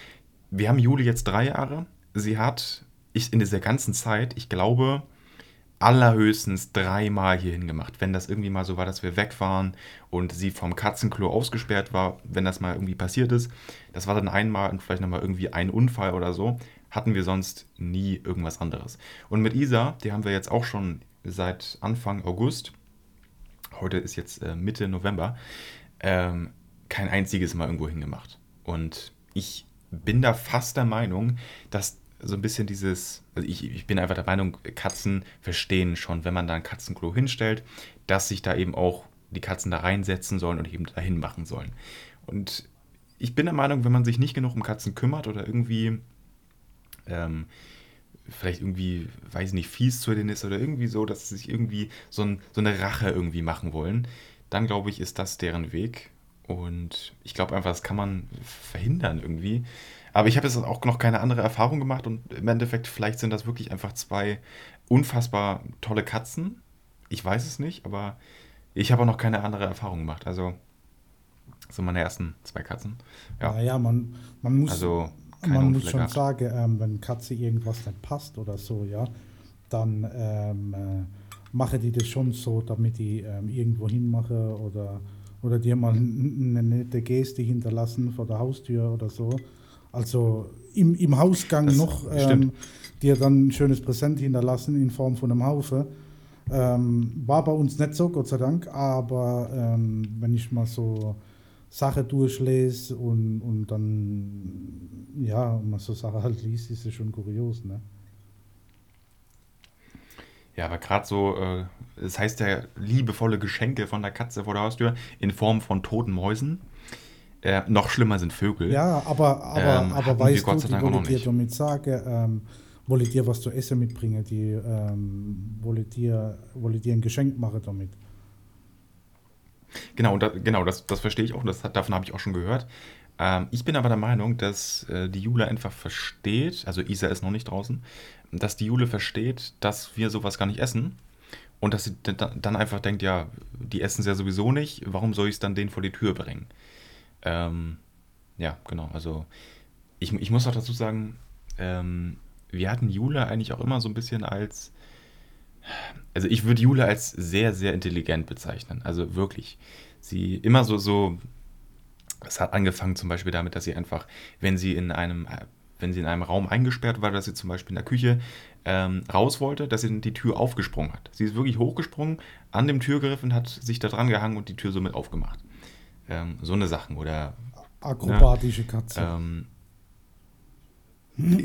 wir haben Juli jetzt drei Jahre. Sie hat ich in dieser ganzen Zeit, ich glaube, allerhöchstens dreimal hierhin gemacht. Wenn das irgendwie mal so war, dass wir weg waren und sie vom Katzenklo ausgesperrt war, wenn das mal irgendwie passiert ist. Das war dann einmal und vielleicht nochmal irgendwie ein Unfall oder so. Hatten wir sonst nie irgendwas anderes. Und mit Isa, die haben wir jetzt auch schon seit Anfang August. Heute ist jetzt äh, Mitte November. Ähm, kein einziges Mal irgendwo hingemacht. Und ich bin da fast der Meinung, dass so ein bisschen dieses, also ich, ich bin einfach der Meinung, Katzen verstehen schon, wenn man da ein Katzenklo hinstellt, dass sich da eben auch die Katzen da reinsetzen sollen und eben dahin machen sollen. Und ich bin der Meinung, wenn man sich nicht genug um Katzen kümmert oder irgendwie ähm, vielleicht irgendwie, weiß nicht, fies zu denen ist oder irgendwie so, dass sie sich irgendwie so, ein, so eine Rache irgendwie machen wollen, dann glaube ich, ist das deren Weg. Und ich glaube einfach, das kann man verhindern irgendwie. Aber ich habe jetzt auch noch keine andere Erfahrung gemacht und im Endeffekt, vielleicht sind das wirklich einfach zwei unfassbar tolle Katzen. Ich weiß es nicht, aber ich habe auch noch keine andere Erfahrung gemacht. Also, das sind meine ersten zwei Katzen. Ja, naja, man, man muss, also man muss schon sagen, ähm, wenn Katze irgendwas nicht passt oder so, ja, dann ähm, äh, mache die das schon so, damit die ähm, irgendwo hinmache oder, oder dir mal eine nette Geste hinterlassen vor der Haustür oder so. Also im, im Hausgang Das noch ähm, dir dann ein schönes Präsent hinterlassen in Form von einem Haufen. Ähm, war bei uns nicht so, Gott sei Dank, aber ähm, wenn ich mal so Sache durchlese und, und dann, ja, man so Sache halt liest, ist es schon kurios, ne? Ja, aber gerade so, äh, es heißt ja liebevolle Geschenke von der Katze vor der Haustür in Form von toten Mäusen. Äh, noch schlimmer sind Vögel. Ja, aber, aber, Ähm, aber weißt du, die wollte noch ich dir damit sagen, ähm, wolle dir was zu essen mitbringen, die ähm, wolle, dir, wolle dir ein Geschenk machen damit. Genau, da, genau das, das verstehe ich auch, das, davon habe ich auch schon gehört. Ähm, ich bin aber der Meinung, dass äh, die Jule einfach versteht, also Isa ist noch nicht draußen, dass die Jule versteht, dass wir sowas gar nicht essen und dass sie dann einfach denkt, ja, die essen es ja sowieso nicht, warum soll ich es dann denen vor die Tür bringen? Ähm, ja, genau, also ich, ich muss auch dazu sagen, ähm, wir hatten Jule eigentlich auch immer so ein bisschen als, also ich würde Jule als sehr, sehr intelligent bezeichnen, also wirklich. Sie immer so, so es hat angefangen zum Beispiel damit, dass sie einfach, wenn sie in einem, wenn sie in einem Raum eingesperrt war, dass sie zum Beispiel in der Küche ähm, raus wollte, dass sie in die Tür aufgesprungen hat. Sie ist wirklich hochgesprungen, an dem Türgriff und hat sich da dran gehangen und die Tür somit aufgemacht. Ähm, so eine Sachen oder akrobatische ne, Katze. Ähm,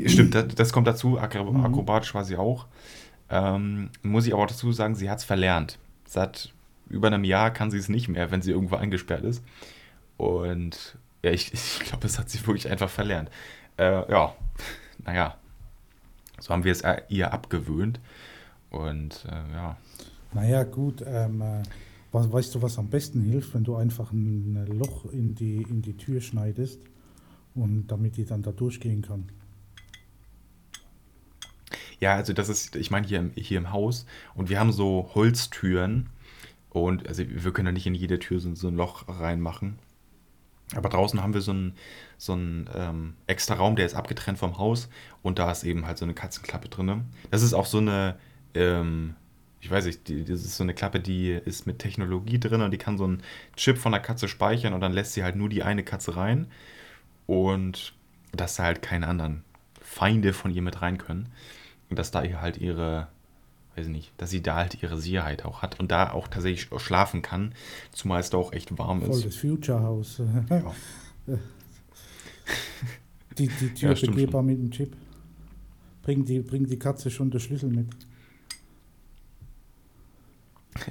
stimmt, das, das, kommt dazu. Akro mhm. Akrobatisch war sie auch. Ähm, muss ich aber auch dazu sagen, sie hat es verlernt. Seit über einem Jahr kann sie es nicht mehr, wenn sie irgendwo eingesperrt ist. Und ja, ich, <laughs> ich glaube, es hat sie wirklich einfach verlernt. Äh, ja, <laughs> naja, so haben wir es ihr abgewöhnt. Und äh, ja. Naja, gut. Ähm, äh, was, weißt du, was am besten hilft, wenn du einfach ein Loch in die, in die Tür schneidest und damit die dann da durchgehen kann? Ja, also das ist, ich meine hier im, hier im Haus und wir haben so Holztüren und also wir können ja nicht in jede Tür so, so ein Loch reinmachen. Aber draußen haben wir so einen, so einen ähm, extra Raum, der ist abgetrennt vom Haus und da ist eben halt so eine Katzenklappe drin. Das ist auch so eine, ähm, ich weiß nicht, die, das ist so eine Klappe, die ist mit Technologie drin und die kann so einen Chip von der Katze speichern und dann lässt sie halt nur die eine Katze rein und dass da halt keine anderen Feinde von ihr mit rein können. Und dass da ihr halt ihre weiß ich nicht, dass sie da halt ihre Sicherheit auch hat und da auch tatsächlich schlafen kann, zumal es da auch echt warm Voll ist. das Future House. Ja. <laughs> die, die Tür ja, begehbar mit dem Chip. Bringt die, bringt die Katze schon den Schlüssel mit. <laughs>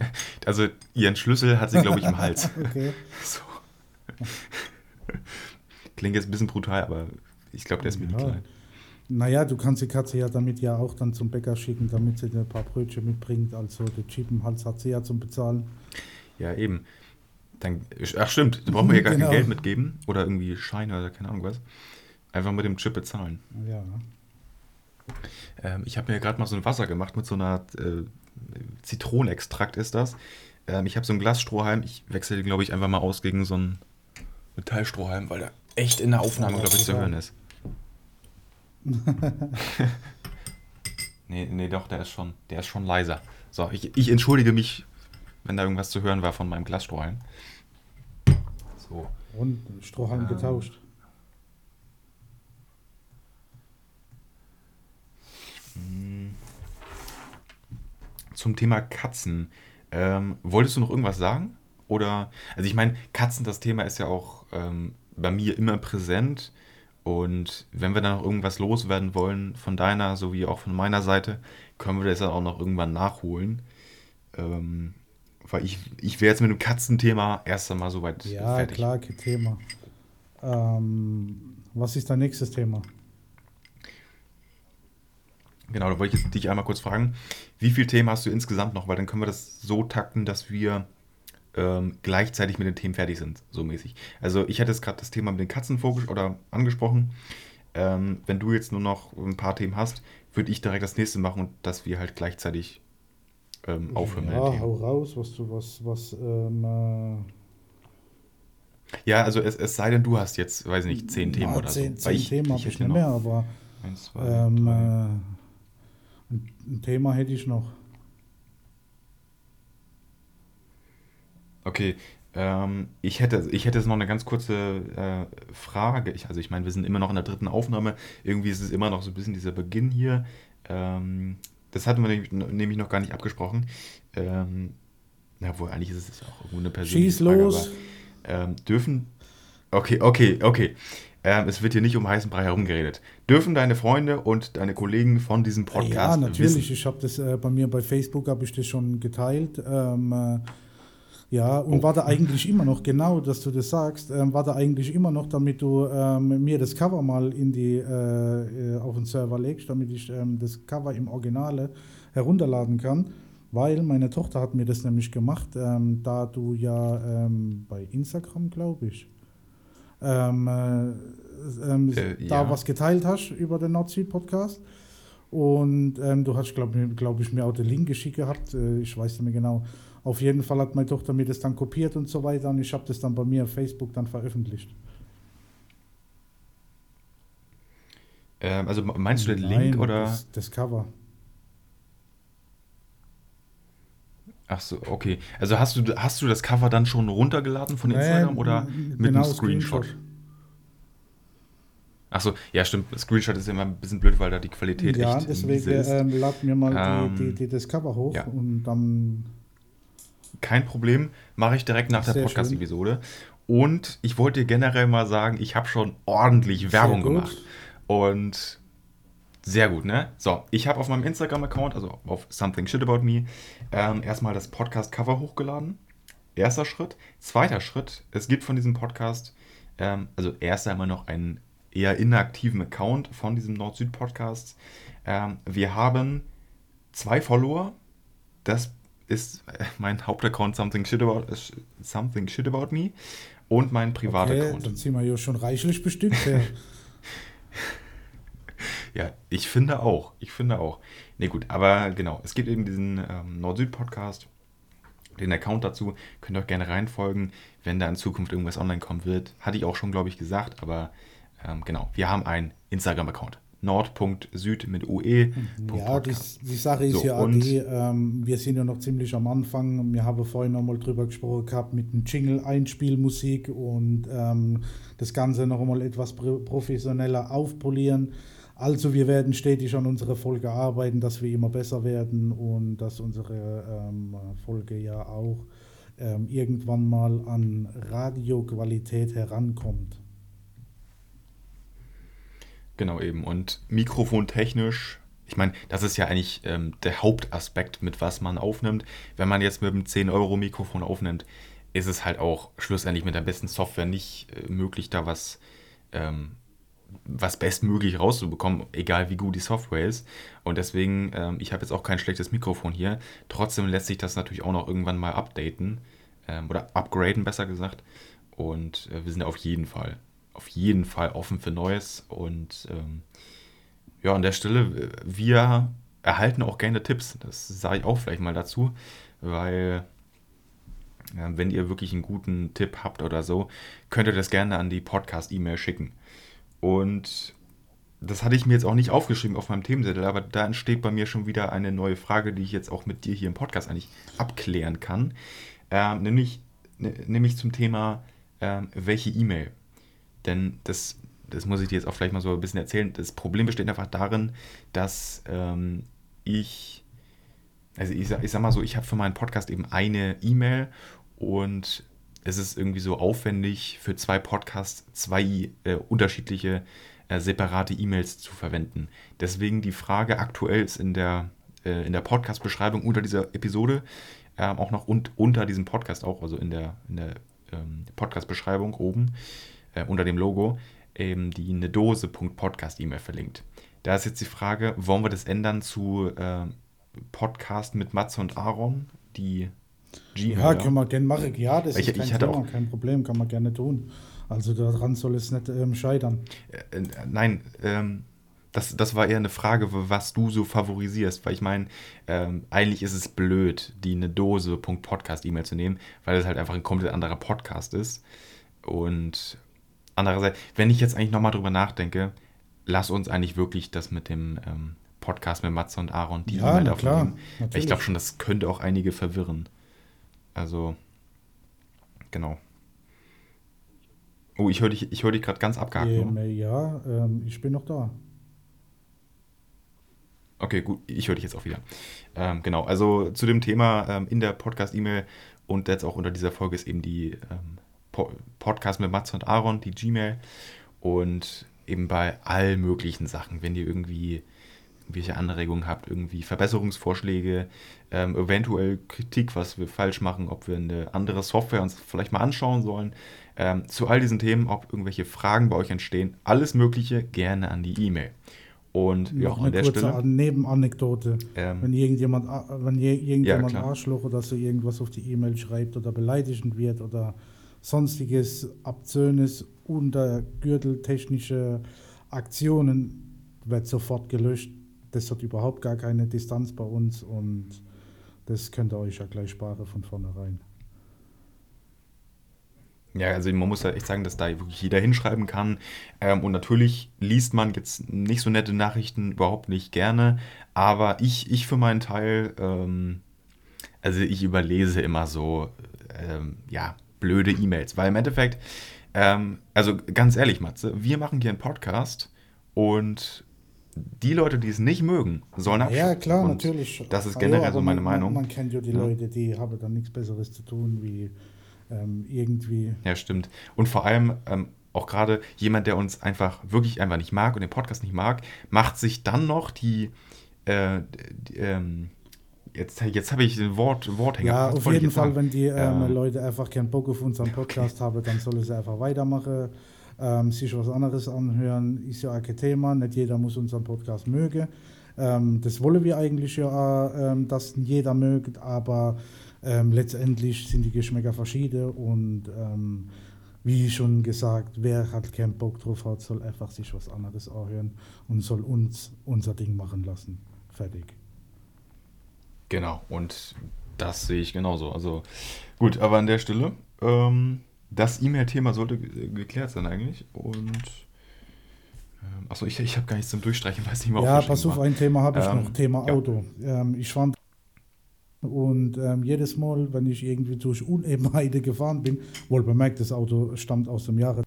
Also ihren Schlüssel hat sie, glaube ich, im Hals. <laughs> okay. So. Klingt jetzt ein bisschen brutal, aber ich glaube, der ist mir ja. klein. Naja, du kannst die Katze ja damit ja auch dann zum Bäcker schicken, damit sie dir ein paar Brötchen mitbringt. Also der Chip im Hals hat sie ja zum Bezahlen. Ja, eben. Dann, ach stimmt, da brauchen wir ja gar genau. kein Geld mitgeben oder irgendwie Scheine oder keine Ahnung was. Einfach mit dem Chip bezahlen. Ja. Ähm, ich habe mir gerade mal so ein Wasser gemacht mit so einer äh, Zitronenextrakt ist das. Ähm, ich habe so ein Glasstrohhalm. Ich wechsle, glaube ich, einfach mal aus gegen so ein Metallstrohhalm, weil der echt in der Aufnahme, glaube ich, zu hören ist. <laughs> nee, nee, doch, der ist schon, der ist schon leiser. So, ich, ich entschuldige mich, wenn da irgendwas zu hören war von meinem Glasstrohhalm. So. Und Strohhalm ähm, getauscht. Hm. Zum Thema Katzen. Ähm, wolltest du noch irgendwas sagen? Oder, also ich meine, Katzen, das Thema ist ja auch ähm, bei mir immer präsent. Und wenn wir dann noch irgendwas loswerden wollen, von deiner sowie auch von meiner Seite, können wir das dann auch noch irgendwann nachholen. Ähm, weil ich, ich wäre jetzt mit dem Katzenthema erst einmal soweit ja, fertig. Ja, klar, kein Thema. Ähm, was ist dein nächstes Thema? Genau, da wollte ich dich einmal kurz fragen, wie viele Themen hast du insgesamt noch? Weil dann können wir das so takten, dass wir ähm, gleichzeitig mit den Themen fertig sind, so mäßig. Also ich hatte jetzt gerade das Thema mit den Katzen oder angesprochen. Ähm, wenn du jetzt nur noch ein paar Themen hast, würde ich direkt das nächste machen und dass wir halt gleichzeitig ähm, aufhören ja, den Themen. hau raus, was du, was, was, ähm, äh Ja, also es, es sei denn, du hast jetzt, weiß ich nicht, zehn Themen ja, oder zehn, so. Zehn ich, Themen habe ich, ich nicht mehr, aber eins, zwei, ähm, äh, ein Thema hätte ich noch. Okay, ähm, ich hätte, ich hätte jetzt noch eine ganz kurze äh, Frage. Ich, also ich meine, wir sind immer noch in der dritten Aufnahme. Irgendwie ist es immer noch so ein bisschen dieser Beginn hier. Ähm, das hatten wir nämlich, nämlich noch gar nicht abgesprochen. Ähm, na wohl, eigentlich ist es auch irgendwo eine persönliche Schieß Frage, los. Aber, ähm, dürfen. Okay, okay, okay. Ähm, es wird hier nicht um heißen Brei herumgeredet. Dürfen deine Freunde und deine Kollegen von diesem Podcast Ja, natürlich. Wissen? Ich habe das äh, bei mir bei Facebook habe ich das schon geteilt. Ähm, äh, Ja, und Oh. warte eigentlich immer noch, genau, dass du das sagst, ähm, warte eigentlich immer noch, damit du ähm, mir das Cover mal in die, äh, äh, auf den Server legst, damit ich ähm, das Cover im Originale herunterladen kann, weil meine Tochter hat mir das nämlich gemacht, ähm, da du ja ähm, bei Instagram, glaube ich, ähm, äh, ähm, Äh, da ja. was geteilt hast über den Nord-Süd-Podcast. Und du hast, glaube glaub ich, mir auch den Link geschickt gehabt. Äh, ich weiß nicht mehr genau. Auf jeden Fall hat meine Tochter mir das dann kopiert und so weiter. Und ich habe das dann bei mir auf Facebook dann veröffentlicht. Ähm, also meinst du den Nein, Link oder? Das, das Cover. Ach so, okay. Also hast du, hast du das Cover dann schon runtergeladen von Instagram Nee, oder mit genau, einem Screenshot? Screenshot. Ach so, ja stimmt. Screenshot ist immer ein bisschen blöd, weil da die Qualität Ja, echt deswegen miese ist. ähm, lad mir mal Ähm, die, die, die, das Cover hoch ja. und dann. Kein Problem, mache ich direkt nach der Sehr Podcast-Episode. Und ich wollte dir generell mal sagen, ich habe schon ordentlich Werbung gemacht. Und sehr gut, ne? So, ich habe auf meinem Instagram-Account, also auf Something Shit About Me, ähm, erstmal das Podcast-Cover hochgeladen. Erster Schritt. Zweiter Schritt, es gibt von diesem Podcast, ähm, also erst einmal noch einen eher inaktiven Account von diesem Nord-Süd-Podcast. Ähm, wir haben zwei Follower. Das ist äh, mein Hauptaccount Something Shit About, äh, Something Shit About Me und mein Okay, Privataccount. dann sind wir ja schon reichlich bestückt. Ja. <laughs> Ja, ich finde auch. Ich finde auch. Nee, gut, aber genau. Es gibt eben diesen ähm, Nord-Süd-Podcast, den Account dazu. Könnt ihr auch gerne reinfolgen, wenn da in Zukunft irgendwas online kommen wird. Hatte ich auch schon, glaube ich, gesagt, aber ähm, genau. Wir haben einen Instagram-Account. Nord.süd mit UE. Ja, die, die Sache ist So, ja auch und- die, ähm, wir sind ja noch ziemlich am Anfang. Wir haben vorhin noch mal drüber gesprochen gehabt mit dem Jingle, Einspielmusik und ähm, das Ganze noch mal etwas pro- professioneller aufpolieren. Also wir werden stetig an unserer Folge arbeiten, dass wir immer besser werden und dass unsere ähm, Folge ja auch ähm, irgendwann mal an Radioqualität herankommt. Genau eben. Und mikrofontechnisch, ich meine, das ist ja eigentlich ähm, der Hauptaspekt, mit was man aufnimmt. Wenn man jetzt mit einem 10-Euro-Mikrofon aufnimmt, ist es halt auch schlussendlich mit der besten Software nicht äh, möglich, da was, ähm, was bestmöglich rauszubekommen, egal wie gut die Software ist. Und deswegen, ähm, ich habe jetzt auch kein schlechtes Mikrofon hier. Trotzdem lässt sich das natürlich auch noch irgendwann mal updaten ähm, oder upgraden, besser gesagt. Und äh, wir sind auf jeden Fall, auf jeden Fall offen für Neues. Und ähm, ja, an der Stelle, äh, wir erhalten auch gerne Tipps. Das sage ich auch vielleicht mal dazu, weil ja, wenn ihr wirklich einen guten Tipp habt oder so, könnt ihr das gerne an die Podcast-E-Mail schicken. Und das hatte ich mir jetzt auch nicht aufgeschrieben auf meinem Themenzettel, aber da entsteht bei mir schon wieder eine neue Frage, die ich jetzt auch mit dir hier im Podcast eigentlich abklären kann. Ähm, nämlich, nämlich zum Thema, ähm, welche E-Mail. Denn das, das muss ich dir jetzt auch vielleicht mal so ein bisschen erzählen. Das Problem besteht einfach darin, dass ähm, ich, also ich, ich sag mal so, ich habe für meinen Podcast eben eine E-Mail und es ist irgendwie so aufwendig für zwei Podcasts zwei äh, unterschiedliche äh, separate E-Mails zu verwenden. Deswegen die Frage aktuell ist in der, äh, der Podcast-Beschreibung unter dieser Episode ähm, auch noch und unter diesem Podcast auch, also in der, in der ähm, Podcast-Beschreibung oben äh, unter dem Logo eben die eine Dose.podcast-E-Mail verlinkt. Da ist jetzt die Frage, wollen wir das ändern zu äh, Podcast mit Matze und Aaron, die Gmail? Ja, können wir gerne machen. Ja, das Ich- ist kein ich hatte Thema, auch- kein Problem, kann man gerne tun. Also daran soll es nicht ähm, scheitern. Äh, äh, nein, ähm, das, das war eher eine Frage, was du so favorisierst, weil ich meine, ähm, eigentlich ist es blöd, die eine Dose.podcast-E-Mail zu nehmen, weil es halt einfach ein komplett anderer Podcast ist. Und andererseits, wenn ich jetzt eigentlich nochmal drüber nachdenke, lass uns eigentlich wirklich das mit dem ähm, Podcast mit Matze und Aaron, die Ja, E-Mail na klar, nehmen. Ich glaube schon, das könnte auch einige verwirren. Also, genau. Oh, ich höre dich, ich hör dich gerade ganz abgehakt. Ähm, ja, ähm, ich bin noch da. Okay, gut, ich höre dich jetzt auch wieder. Ähm, genau, also zu dem Thema ähm, in der Podcast-E-Mail und jetzt auch unter dieser Folge ist eben die ähm, Podcast mit Matze und Aaron, die Gmail. Und eben bei all möglichen Sachen, wenn ihr irgendwie irgendwelche Anregungen habt, irgendwie Verbesserungsvorschläge, ähm, eventuell Kritik, was wir falsch machen, ob wir eine andere Software uns vielleicht mal anschauen sollen. Ähm, zu all diesen Themen, ob irgendwelche Fragen bei euch entstehen, alles Mögliche gerne an die E-Mail. Und ja, Noch an eine der kurze Stelle. An- Nebenanekdote. Ähm, Wenn irgendjemand, wenn je- irgendjemand klar. Arschloch oder so irgendwas auf die E-Mail schreibt oder beleidigend wird oder sonstiges Abzönes unter gürteltechnische Aktionen, wird sofort gelöscht. Das hat überhaupt gar keine Distanz bei uns und das könnt ihr euch ja gleich sparen von vornherein. Ja, also man muss ja echt sagen, dass da wirklich jeder hinschreiben kann. Ähm, und natürlich liest man jetzt nicht so nette Nachrichten überhaupt nicht gerne. Aber ich, ich für meinen Teil, ähm, also ich überlese immer so, ähm, ja, blöde E-Mails. Weil im Endeffekt, ähm, also ganz ehrlich, Matze, wir machen hier einen Podcast und die Leute, die es nicht mögen, sollen Ja, abschalten. klar, Und natürlich. Das ist generell ja, so meine man, Meinung. Man, man kennt ja die Ja. Leute, die haben dann nichts Besseres zu tun, wie ähm, irgendwie Ja, stimmt. Und vor allem ähm, auch gerade jemand, der uns einfach wirklich einfach nicht mag und den Podcast nicht mag, macht sich dann noch die, äh, die ähm, jetzt, jetzt habe ich den Wort, Worthänger. Ja, Was auf jeden Fall, sagen? wenn die ähm, Ähm, Leute einfach keinen Bock auf unseren Podcast haben, dann sollen sie einfach weitermachen, ähm, sich was anderes anhören. Ist ja auch kein Thema, nicht jeder muss unseren Podcast mögen. Ähm, das wollen wir eigentlich ja, ähm, dass jeder mögt, aber ähm, letztendlich sind die Geschmäcker verschieden und ähm, wie schon gesagt, wer halt keinen Bock drauf hat, soll einfach sich was anderes anhören und soll uns unser Ding machen lassen. Fertig. Genau, und das sehe ich genauso. Also gut, aber an der Stelle, ähm, das E-Mail-Thema sollte ge- geklärt sein eigentlich. Und ähm, achso, ich, ich habe gar nichts zum Durchstreichen, <laughs> weiß nicht mehr, Ja, pass auf, war. ein Thema habe ich Ähm, noch, Thema ja. Auto. Ähm, ich fand und ähm, jedes Mal, wenn ich irgendwie durch Unebenheiten gefahren bin, wohl bemerkt, das Auto stammt aus dem Jahre.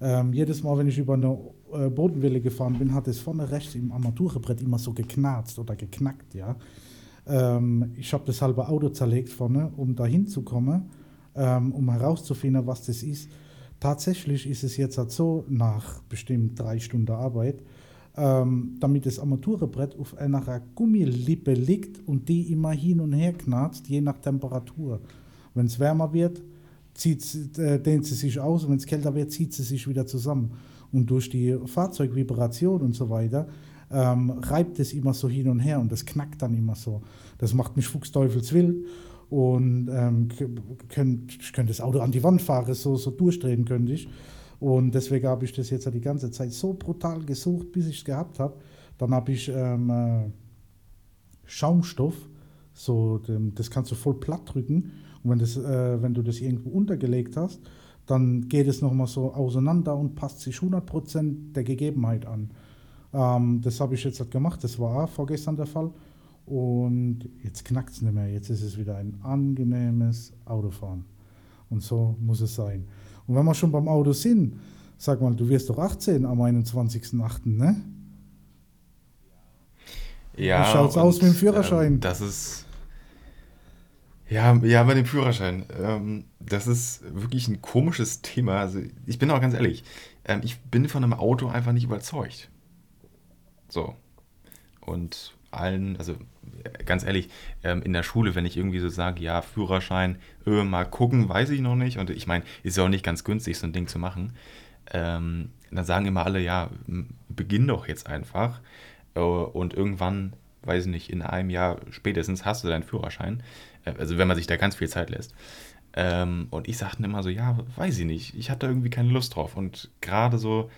Ähm, jedes Mal, wenn ich über eine äh, Bodenwelle gefahren bin, hat es vorne rechts im Armaturenbrett immer so geknarzt oder geknackt, ja. Ähm, ich habe das halbe Auto zerlegt vorne, um da hinzukommen, ähm, um herauszufinden, was das ist. Tatsächlich ist es jetzt halt so, nach bestimmt drei Stunden Arbeit, ähm, damit das Armaturenbrett auf einer Gummilippe liegt und die immer hin und her knarzt, je nach Temperatur. Wenn es wärmer wird, äh, dehnt sie sich aus wenn es kälter wird, zieht sie sich wieder zusammen. Und durch die Fahrzeugvibration und so weiter ähm, reibt es immer so hin und her und das knackt dann immer so. Das macht mich fuchsteufelswild und ähm, könnt, ich könnte das Auto an die Wand fahren, so, so durchdrehen könnte ich. Und deswegen habe ich das jetzt die ganze Zeit so brutal gesucht, bis ich es gehabt habe. Dann habe ich ähm, äh, Schaumstoff, so, das kannst du voll platt drücken. Und wenn, das, äh, wenn du das irgendwo untergelegt hast, dann geht es nochmal so auseinander und passt sich 100% der Gegebenheit an. Ähm, das habe ich jetzt halt gemacht, das war vorgestern der Fall. Und jetzt knackt es nicht mehr. Jetzt ist es wieder ein angenehmes Autofahren. Und so muss es sein. Und wenn wir schon beim Auto sind, sag mal, du wirst doch 18 am 21.08., ne? Ja, Wie schaut's aus mit dem Führerschein? Ähm, das ist. Ja, ja, bei dem Führerschein. Ähm, das ist wirklich ein komisches Thema. Also, ich bin auch ganz ehrlich. Ähm, ich bin von einem Auto einfach nicht überzeugt. So. Und allen, also äh, ganz ehrlich, ähm, in der Schule, wenn ich irgendwie so sage, ja, Führerschein, äh, mal gucken, weiß ich noch nicht. Und ich meine, ist ja auch nicht ganz günstig, so ein Ding zu machen. Ähm, dann sagen immer alle, ja, beginn doch jetzt einfach. Äh, und irgendwann, weiß ich nicht, in einem Jahr spätestens hast du deinen Führerschein. Also wenn man sich da ganz viel Zeit lässt. Ähm, und ich sagte immer so, ja, weiß ich nicht, ich hatte irgendwie keine Lust drauf. Und gerade so,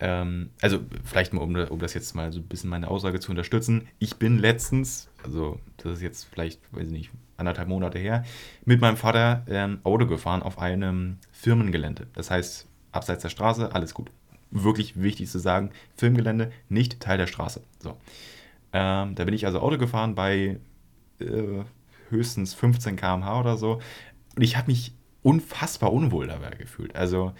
ähm, also vielleicht mal, um, um das jetzt mal so ein bisschen meine Aussage zu unterstützen. Ich bin letztens, also das ist jetzt vielleicht, weiß ich nicht, anderthalb Monate her, mit meinem Vater ähm, Auto gefahren auf einem Firmengelände. Das heißt, abseits der Straße, alles gut. Wirklich wichtig zu sagen, Firmengelände, nicht Teil der Straße. So. Ähm, da bin ich also Auto gefahren bei äh, höchstens 15 km/h oder so. Und ich habe mich unfassbar unwohl dabei gefühlt. Also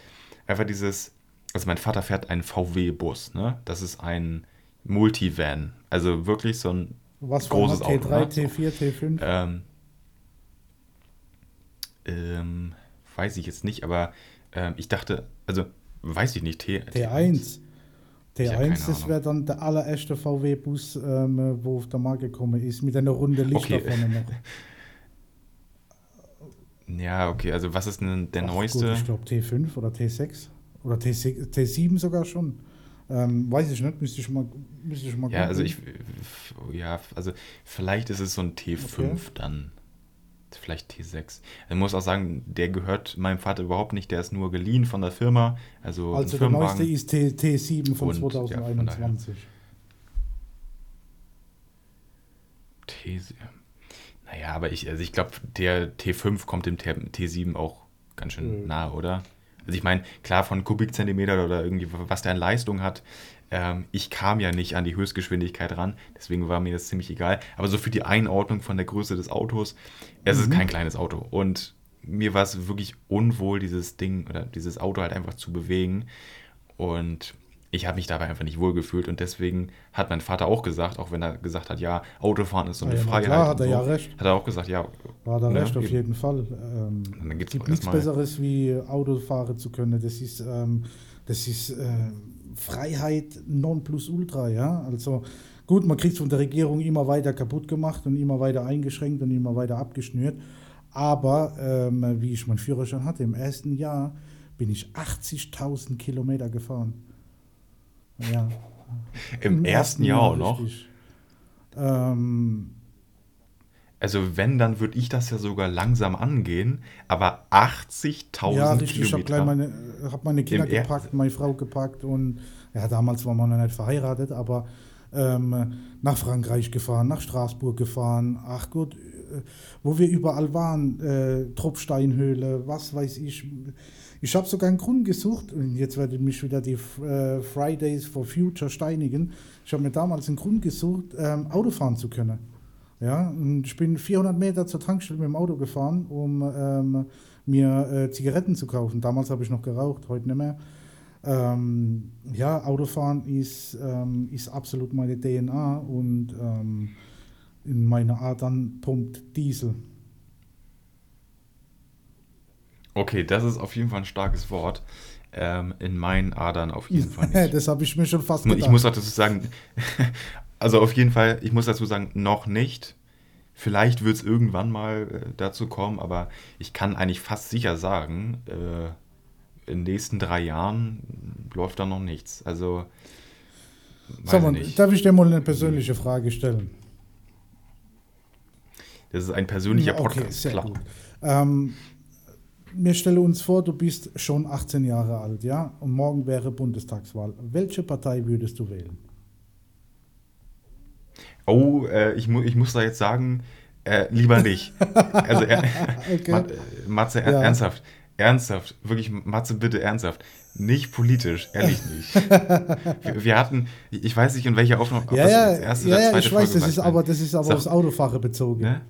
einfach dieses, also mein Vater fährt einen VW-Bus, ne? Das ist ein Multivan. Also wirklich so ein Was für großes ein Auto. T3, ne? So. T4, T5? Ähm, ähm, weiß ich jetzt nicht, aber ähm, ich dachte, also weiß ich nicht, T, T1. Ich habe keine T1, das Ahnung. wäre dann der allererste VW-Bus, ähm, wo auf der Markt gekommen ist, mit einer runde Lichter Okay. vorne noch. <laughs> Ja, okay, also was ist denn der Ach, neueste? Gut, ich glaube T5 oder T6 oder T6, T7 sogar schon. Ähm, weiß ich nicht, müsste ich mal, müsste ich mal Ja, also googeln. ich, ja, also vielleicht ist es so ein T5 Okay. dann. Vielleicht T6. Ich muss auch sagen, der gehört meinem Vater überhaupt nicht, der ist nur geliehen von der Firma. Also, Also der neueste ist T, T7 von Und, ja, von 2021. T, naja, aber ich, also ich glaube, der T5 kommt dem T, T7 auch ganz schön Mhm. nahe, oder? Also ich meine, klar, von Kubikzentimeter oder irgendwie, was der an Leistung hat, ähm, ich kam ja nicht an die Höchstgeschwindigkeit ran, deswegen war mir das ziemlich egal. Aber so für die Einordnung von der Größe des Autos, es ist Mhm. kein kleines Auto. Und mir war es wirklich unwohl, dieses Ding oder dieses Auto halt einfach zu bewegen. Und ich habe mich dabei einfach nicht wohl gefühlt. Und deswegen hat mein Vater auch gesagt, auch wenn er gesagt hat, ja, Autofahren ist so eine ja, Freiheit. klar, hat er so, ja recht. Hat er auch gesagt, ja. War da ne, recht, auf eben. jeden Fall. Ähm, Und dann gibt's gibt auch nichts Besseres wie Auto fahren zu können. Das ist, ähm, das ist äh, Freiheit non plus ultra, ja. Also gut, man kriegt es von der Regierung immer weiter kaputt gemacht und immer weiter eingeschränkt und immer weiter abgeschnürt. Aber ähm, wie ich meinen Führerschein hatte, im ersten Jahr bin ich 80.000 Kilometer gefahren. Ja. Im ersten Jahr auch noch. Ähm, Also wenn, dann würde ich das ja sogar langsam angehen. Aber 80.000 Ja, richtig. Ich habe gleich meine, hab meine Kinder Er- gepackt, meine Frau gepackt und ja, damals waren wir noch nicht verheiratet, aber ähm, nach Frankreich gefahren, nach Straßburg gefahren. Ach gut, äh, wo wir überall waren, äh, Tropfsteinhöhle, was weiß ich. Ich habe sogar einen Grund gesucht und jetzt werden mich wieder die äh, Fridays for Future steinigen. Ich habe mir damals einen Grund gesucht, ähm, Auto fahren zu können. Ja, und ich bin 400 Meter zur Tankstelle mit dem Auto gefahren, um ähm, mir äh, Zigaretten zu kaufen. Damals habe ich noch geraucht, heute nicht mehr. Ähm, ja, Autofahren ist, ähm, ist absolut meine DNA und ähm, in meiner Art dann pumpt Diesel. Okay, das ist auf jeden Fall ein starkes Wort. Ähm, in meinen Adern auf jeden Fall nicht. <laughs> das habe ich mir schon fast Ich gedacht. muss auch dazu sagen, also auf jeden Fall, ich muss dazu sagen, noch nicht. Vielleicht wird es irgendwann mal äh, dazu kommen, aber ich kann eigentlich fast sicher sagen, äh, in den nächsten drei Jahren läuft da noch nichts. Also, Sag mal, ich nicht. darf ich dir mal eine persönliche Frage stellen? Das ist ein persönlicher okay, Podcast, sehr klar. gut. Ähm, wir stellen uns vor, du bist schon 18 Jahre alt, ja? Und morgen wäre Bundestagswahl. Welche Partei würdest du wählen? Oh, äh, ich, mu ich muss da jetzt sagen, äh, lieber nicht. <laughs> Also, er, Okay. Ma- äh, Matze, er Ja. ernsthaft, ernsthaft, wirklich, Matze, bitte ernsthaft. Nicht politisch, ehrlich nicht. <laughs> wir, wir hatten, ich weiß nicht, in welcher Aufnahme, ob Ja, das ja, erste ja, oder zweite ich weiß, Folge das war, ist aber, das ist aber Sag- aufs Autofahren bezogen. Ne?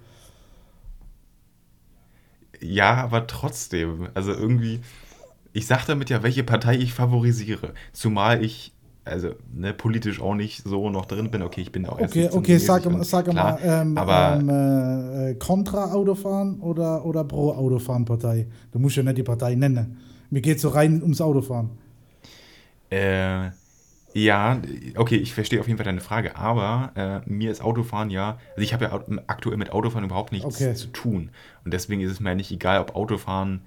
Ja, aber trotzdem, also irgendwie, ich sag damit ja, welche Partei ich favorisiere. Zumal ich, also ne, politisch auch nicht so noch drin bin. Okay, ich bin auch erst Okay, 17 okay, sag, sag klar, mal, ähm, aber ähm, äh, kontra Autofahren oder, oder pro Autofahren Partei? Du musst ja nicht die Partei nennen. Mir geht so rein ums Autofahren. Äh, ja, okay, ich verstehe auf jeden Fall deine Frage, aber äh, mir ist Autofahren ja, also ich habe ja aktuell mit Autofahren überhaupt nichts Okay. zu tun. Und deswegen ist es mir nicht egal, ob Autofahren,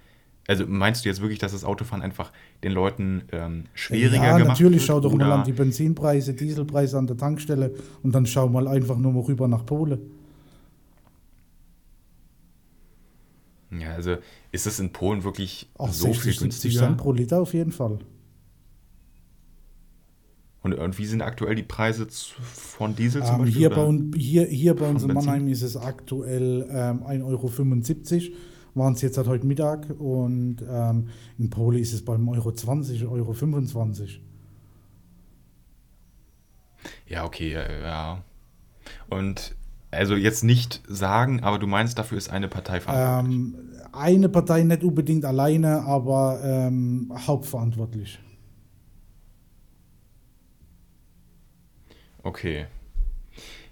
also meinst du jetzt wirklich, dass das Autofahren einfach den Leuten ähm, schwieriger ja, gemacht natürlich, wird? schau doch mal an die Benzinpreise, Dieselpreise an der Tankstelle und dann schau mal einfach nur mal rüber nach Polen. Ja, also ist es in Polen wirklich Ach, so viel 60, 70 günstiger? Cent pro Liter auf jeden Fall. Und, wie sind aktuell die Preise von Diesel zum Ähm, Beispiel? hier, bei, uns- hier, hier bei uns in? Mannheim ist es aktuell ähm, 1,75 Euro. Waren es jetzt halt heute Mittag und ähm, in Polen ist es beim Euro 20, Euro 25. Ja, okay, ja, ja. Und also jetzt nicht sagen, aber du meinst, dafür ist eine Partei verantwortlich. Ähm, eine Partei nicht unbedingt alleine, aber ähm, hauptverantwortlich. Okay.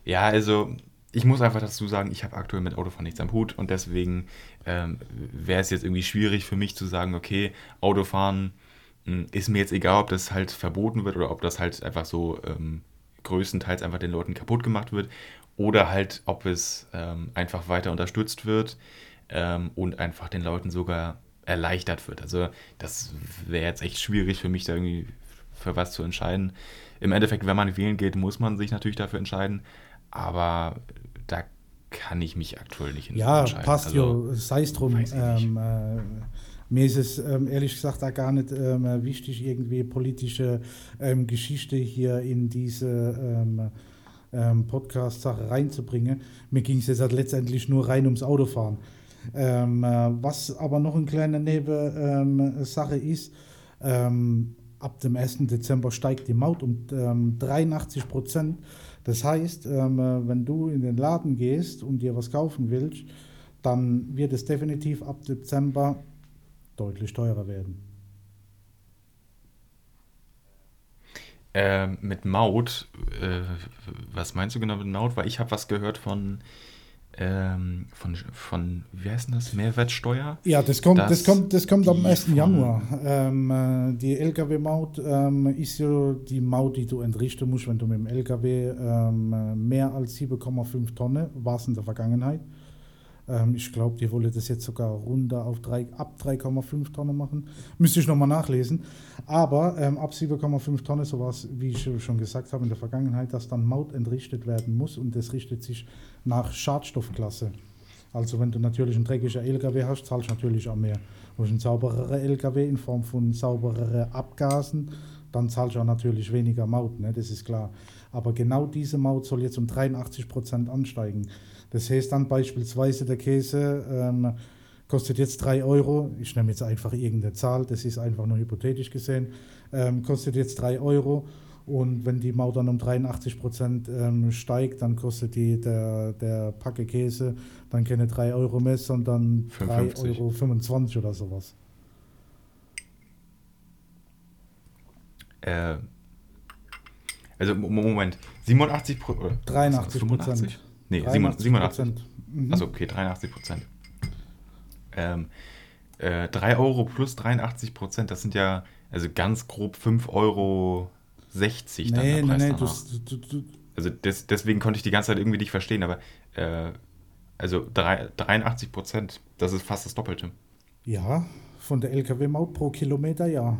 Ja, also ich muss einfach dazu sagen, ich habe aktuell mit Autofahren nichts am Hut und deswegen ähm, wäre es jetzt irgendwie schwierig für mich zu sagen, okay, Autofahren, hm, ist mir jetzt egal, ob das halt verboten wird oder ob das halt einfach so ähm, größtenteils einfach den Leuten kaputt gemacht wird oder halt, ob es ähm, einfach weiter unterstützt wird ähm, und einfach den Leuten sogar erleichtert wird. Also das wäre jetzt echt schwierig für mich, da irgendwie für was zu entscheiden. Im Endeffekt, wenn man wählen geht, muss man sich natürlich dafür entscheiden, aber da kann ich mich aktuell nicht Ja, entscheiden. passt Also, ja, sei es drum. Ähm, äh, mir ist es ähm, ehrlich gesagt auch gar nicht ähm, äh, wichtig, irgendwie politische ähm, Geschichte hier in diese ähm, ähm, Podcast-Sache reinzubringen. Mir ging es jetzt halt letztendlich nur rein ums Autofahren. Äh, was aber noch eine kleine Nebensache ist, ab dem 1. Dezember steigt die Maut um ähm, 83 Prozent. Das heißt, ähm, äh, wenn du in den Laden gehst und dir was kaufen willst, dann wird es definitiv ab Dezember deutlich teurer werden. Ähm, mit Maut, äh, was meinst du genau mit Maut? Weil ich habe was gehört von, ähm, von, von, wie heißt denn das? Mehrwertsteuer? Ja, das kommt, das kommt, das kommt am die 1. von- Januar. Ähm, äh, die Lkw-Maut ähm, ist ja die Maut, die du entrichten musst, wenn du mit dem Lkw ähm, äh, mehr als 7,5 Tonnen, war es in der Vergangenheit. Ähm, ich glaube, die wollen das jetzt sogar runter auf drei, ab 3,5 Tonnen machen. Müsste ich nochmal nachlesen. Aber ähm, ab 7,5 Tonnen, so war es, wie ich schon gesagt habe, in der Vergangenheit, dass dann Maut entrichtet werden muss und das richtet sich nach Schadstoffklasse. Also wenn du natürlich einen dreckigen LKW hast, zahlst du natürlich auch mehr. Wenn du einen saubereren LKW in Form von saubereren Abgasen, dann zahlst du auch natürlich weniger Maut, ne? das ist klar. Aber genau diese Maut soll jetzt um 83 Prozent ansteigen. Das heißt dann beispielsweise der Käse ähm, kostet jetzt 3 Euro. Ich nehme jetzt einfach irgendeine Zahl, das ist einfach nur hypothetisch gesehen. Ähm, kostet jetzt 3 Euro. Und wenn die Maut dann um 83 Prozent ähm, steigt, dann kostet die der, der Packe Käse dann keine 3 Euro mehr, sondern 3,25 55. Euro oder sowas. Äh, also, Mo- Moment, 87 Pro, oder 83 85? Prozent. Nee, 87. 87. Mhm. Also okay, 83 Prozent. Ähm, äh, 3 Euro plus 83 Prozent, das sind ja also ganz grob 5,60 Euro dann nee, der nee, Preis nee, danach. du, du, du, Also des, deswegen konnte ich die ganze Zeit irgendwie nicht verstehen, aber äh, also drei, 83 Prozent, das ist fast das Doppelte. ja, von der LKW-Maut pro Kilometer, ja.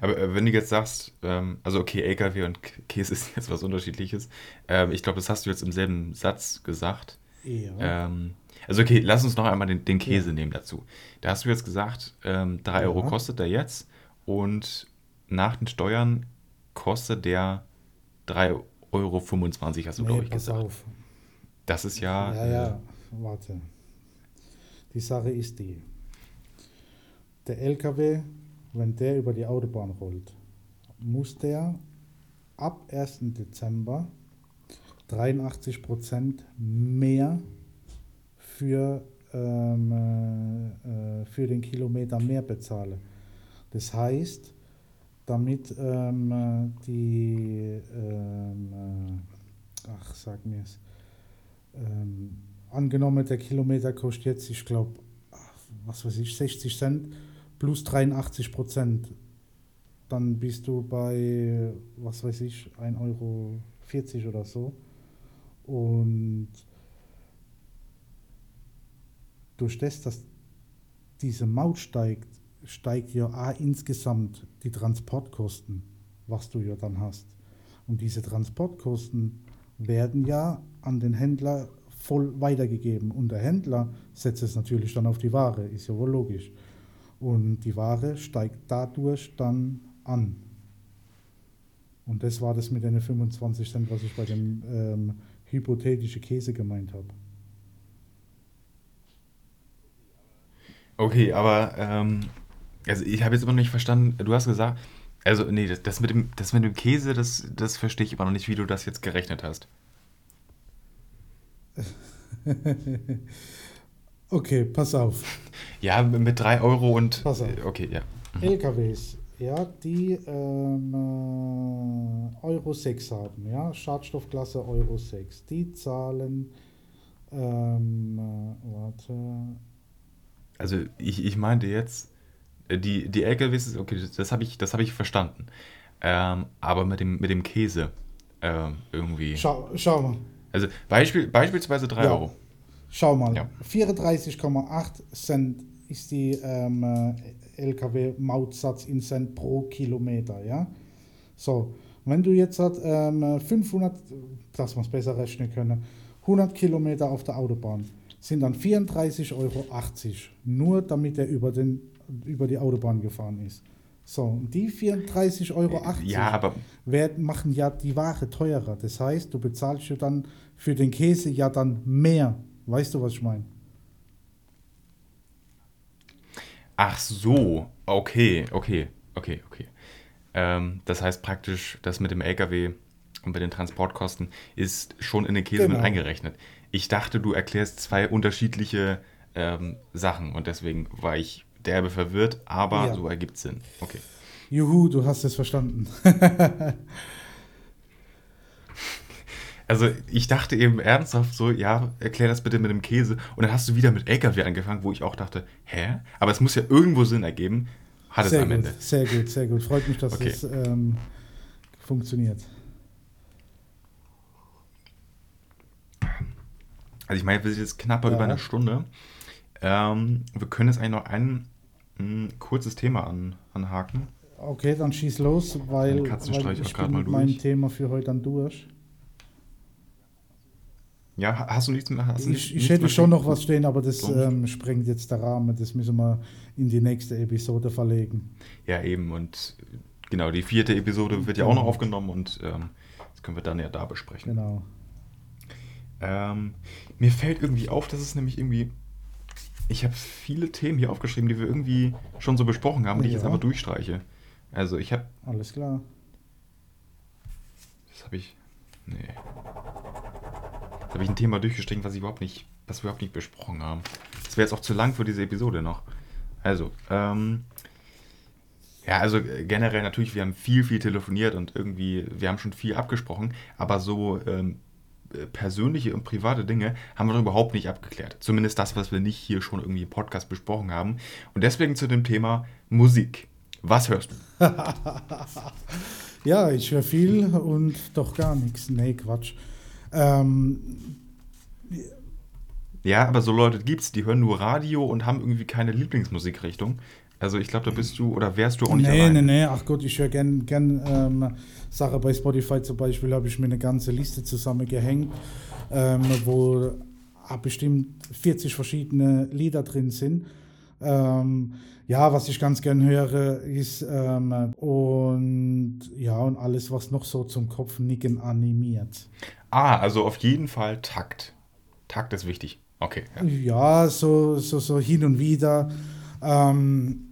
Aber äh, wenn du jetzt sagst, ähm, also okay, LKW und Käse ist <laughs> jetzt was Unterschiedliches. Ähm, ich glaube, das hast du jetzt im selben Satz gesagt. Ja. Ähm, also okay, lass uns noch einmal den, den Käse nehmen dazu. Da hast du jetzt gesagt, ähm, 3 Euro Ja. kostet der jetzt und nach den Steuern kostet der 3,25 Euro, hast du, nee, glaube ich, pass gesagt. auf. Das ist ja, Ja, ja, warte. Die Sache ist die. Der LKW, wenn der über die Autobahn rollt, muss der ab 1. Dezember 83% mehr für, ähm, äh, für den Kilometer mehr bezahlen. Das heißt, damit ähm, äh, die, ähm, äh, ach, sag mir's, ähm, angenommen, der Kilometer kostet jetzt, ich glaube, was weiß ich, 60 Cent plus 83 Prozent. Dann bist du bei, was weiß ich, 1,40 Euro oder so. Und durch das, dass diese Maut steigt, steigt ja auch insgesamt die Transportkosten, was du ja dann hast. Und diese Transportkosten werden ja an den Händler voll weitergegeben. Und der Händler setzt es natürlich dann auf die Ware, ist ja wohl logisch. Und die Ware steigt dadurch dann an. Und das war das mit den 25 Cent, was ich bei dem ähm, hypothetischen Käse gemeint habe. Okay, aber ähm, also ich habe jetzt immer noch nicht verstanden, du hast gesagt, also nee, das, das mit dem, das mit dem Käse, das, das verstehe ich immer noch nicht, wie du das jetzt gerechnet hast. <laughs> Okay, pass auf. <laughs> Ja, mit 3 Euro und. Pass auf. Okay, ja. LKWs, ja, die ähm, äh, Euro 6 haben, ja, Schadstoffklasse Euro 6, die zahlen, ähm, äh, warte, also ich, ich meinte jetzt, äh, die, die LKWs, okay, das, habe ich, das hab ich verstanden. Ähm, aber mit dem, mit dem Käse ähm, irgendwie. Schau, schau mal. Also Beispiel, beispielsweise 3 Ja. Euro. Schau mal, Ja. 34,8 Cent ist die ähm, äh, LKW-Mautsatz in Cent pro Kilometer, ja? So, wenn du jetzt hat, ähm, 500, dass wir es besser rechnen können, 100 Kilometer auf der Autobahn, sind dann 34,80 Euro, nur damit er über, den, über die Autobahn gefahren ist. So, und die 34,80 Euro Ja, aber werden, machen ja die Ware teurer. Das heißt, du bezahlst ja dann für den Käse ja dann mehr. Weißt du, was ich meine? ach so, okay, okay, okay, okay. Ähm, das heißt praktisch, das mit dem LKW und bei den Transportkosten ist schon in den Käse mit Genau. eingerechnet. Ich dachte, du erklärst zwei unterschiedliche ähm, Sachen und deswegen war ich derbe verwirrt, aber Ja. so ergibt Sinn. Okay. Juhu, du hast es verstanden. <laughs> Also ich dachte eben ernsthaft so, ja, erklär das bitte mit dem Käse. Und dann hast du wieder mit LKW angefangen, wo ich auch dachte, hä? Aber es muss ja irgendwo Sinn ergeben. Hat es sehr am gut, Ende. sehr gut, sehr gut. Freut mich, dass Okay. es ähm, funktioniert. Also ich meine, wir sind jetzt knapper Ja. über eine Stunde. Ähm, wir können jetzt eigentlich noch ein mh, kurzes Thema an, anhaken. Okay, dann schieß los, weil, weil ich bin mal mit meinem durch. Thema für heute dann durch. Ja, ha- hast du nichts mehr? Hast du Ich, nichts ich hätte schon noch was stehen, aber das ähm, sprengt jetzt der Rahmen. Das müssen wir in die nächste Episode verlegen. Ja, eben. Und genau, die vierte Episode wird ja auch noch Genau. aufgenommen und ähm, das können wir dann ja da besprechen. Genau. Ähm, mir fällt irgendwie auf, dass es nämlich irgendwie. Ich habe viele Themen hier aufgeschrieben, die wir irgendwie schon so besprochen haben, die ich jetzt Ja. einfach durchstreiche. Also ich habe. Alles klar. Das habe ich. Nee. Habe ich ein Thema durchgestrichen, was ich überhaupt nicht, was wir überhaupt nicht besprochen haben. Das wäre jetzt auch zu lang für diese Episode noch. Also, ähm. Ja, also äh, generell natürlich, wir haben viel, viel telefoniert und irgendwie, wir haben schon viel abgesprochen, aber so ähm, äh, persönliche und private Dinge haben wir noch überhaupt nicht abgeklärt. Zumindest das, was wir nicht hier schon irgendwie im Podcast besprochen haben. Und deswegen zu dem Thema Musik. Was hörst du? <laughs> Ja, ich höre viel und doch gar nichts. Nee, Quatsch. Ähm, Ja, aber so Leute gibt's, die hören nur Radio und haben irgendwie keine Lieblingsmusikrichtung. Also ich glaube, da bist du oder wärst du auch nicht nee, allein. nee, nee, ach Gott, ich höre gern, gern ähm, Sache bei Spotify zum Beispiel, habe ich mir eine ganze Liste zusammengehängt, ähm, wo ah, bestimmt 40 verschiedene Lieder drin sind. Ähm, ja, was ich ganz gern höre, ist ähm, und ja, und alles, was noch so zum Kopfnicken animiert. Ah, also auf jeden Fall Takt. Takt ist wichtig. Okay. Ja. Ja, so, so, so hin und wieder. Ähm,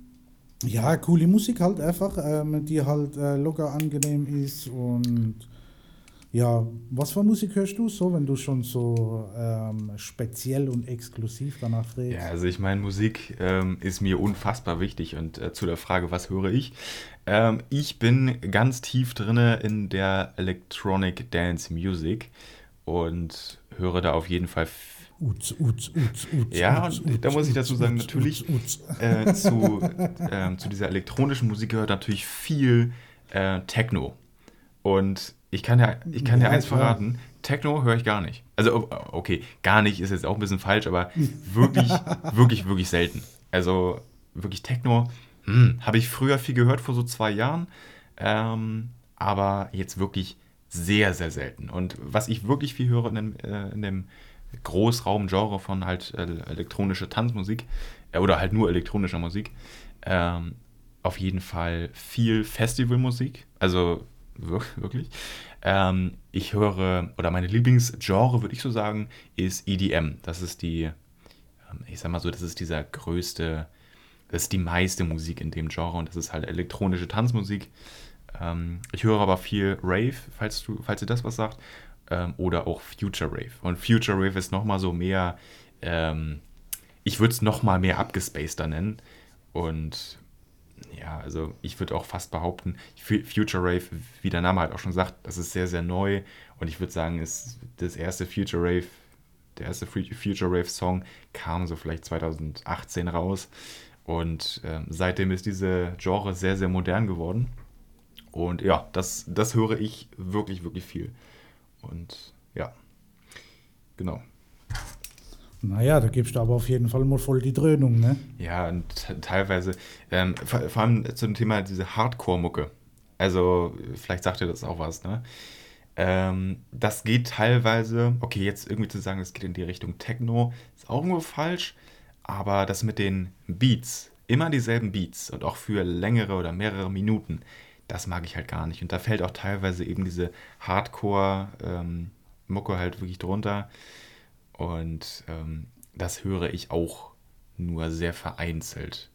ja, coole Musik halt einfach, ähm, die halt äh, locker angenehm ist und ja, was für Musik hörst du so, wenn du schon so ähm, speziell und exklusiv danach Ja, redest? also ich meine, Musik ähm, ist mir unfassbar wichtig und äh, zu der Frage, was höre ich? Ähm, ich bin ganz tief drinne in der Electronic Dance Music und höre da auf jeden Fall Uts, uts, uts, uts, Ja, uts, und da uts, muss ich uts, dazu sagen, uts, natürlich uts, uts. äh, zu, ähm, zu dieser elektronischen Musik gehört natürlich viel äh, Techno. Und ich kann ja, ich kann ja, Ja, eins klar. verraten, Techno höre ich gar nicht. Also, okay, gar nicht ist jetzt auch ein bisschen falsch, aber wirklich, <laughs> wirklich, wirklich selten. Also, wirklich Techno hm, habe ich früher viel gehört, vor so zwei Jahren, ähm, aber jetzt wirklich sehr, sehr selten. Und was ich wirklich viel höre in dem, äh, in dem Großraumgenre von halt äh, elektronische Tanzmusik äh, oder halt nur elektronischer Musik, ähm, auf jeden Fall viel Festivalmusik, also <laughs> wirklich. Ähm, ich höre, oder meine Lieblingsgenre, würde ich so sagen, ist EDM. Das ist die, ähm, ich sag mal so, das ist dieser größte, das ist die meiste Musik in dem Genre und das ist halt elektronische Tanzmusik. Ähm, ich höre aber viel Rave, falls du, falls dir das was sagt, ähm, oder auch Future Rave. Und Future Rave ist nochmal so mehr, ähm, ich würde es nochmal mehr abgespaceder nennen. Und ja, also ich würde auch fast behaupten, Fu- Future Rave, wie der Name halt auch schon sagt, das ist sehr, sehr neu. Und ich würde sagen, ist das erste Future Rave der erste Future Rave Song kam so vielleicht 2018 raus. Und äh, seitdem ist diese Genre sehr, sehr modern geworden. Und ja, das, das höre ich wirklich, wirklich viel. Und ja, genau. Naja, da gibst du aber auf jeden Fall mal voll die Dröhnung, ne? Ja, und teilweise, ähm, vor, vor, allem zum Thema diese Hardcore-Mucke. Also, vielleicht sagt ihr das auch was, ne? Ähm, das geht teilweise, okay, jetzt irgendwie zu sagen, das geht in die Richtung Techno, ist auch irgendwo falsch, aber das mit den Beats, immer dieselben Beats und auch für längere oder mehrere Minuten, das mag ich halt gar nicht. Und da fällt auch teilweise eben diese Hardcore-Mucke ähm, halt wirklich drunter. Und ähm, das höre ich auch nur sehr vereinzelt.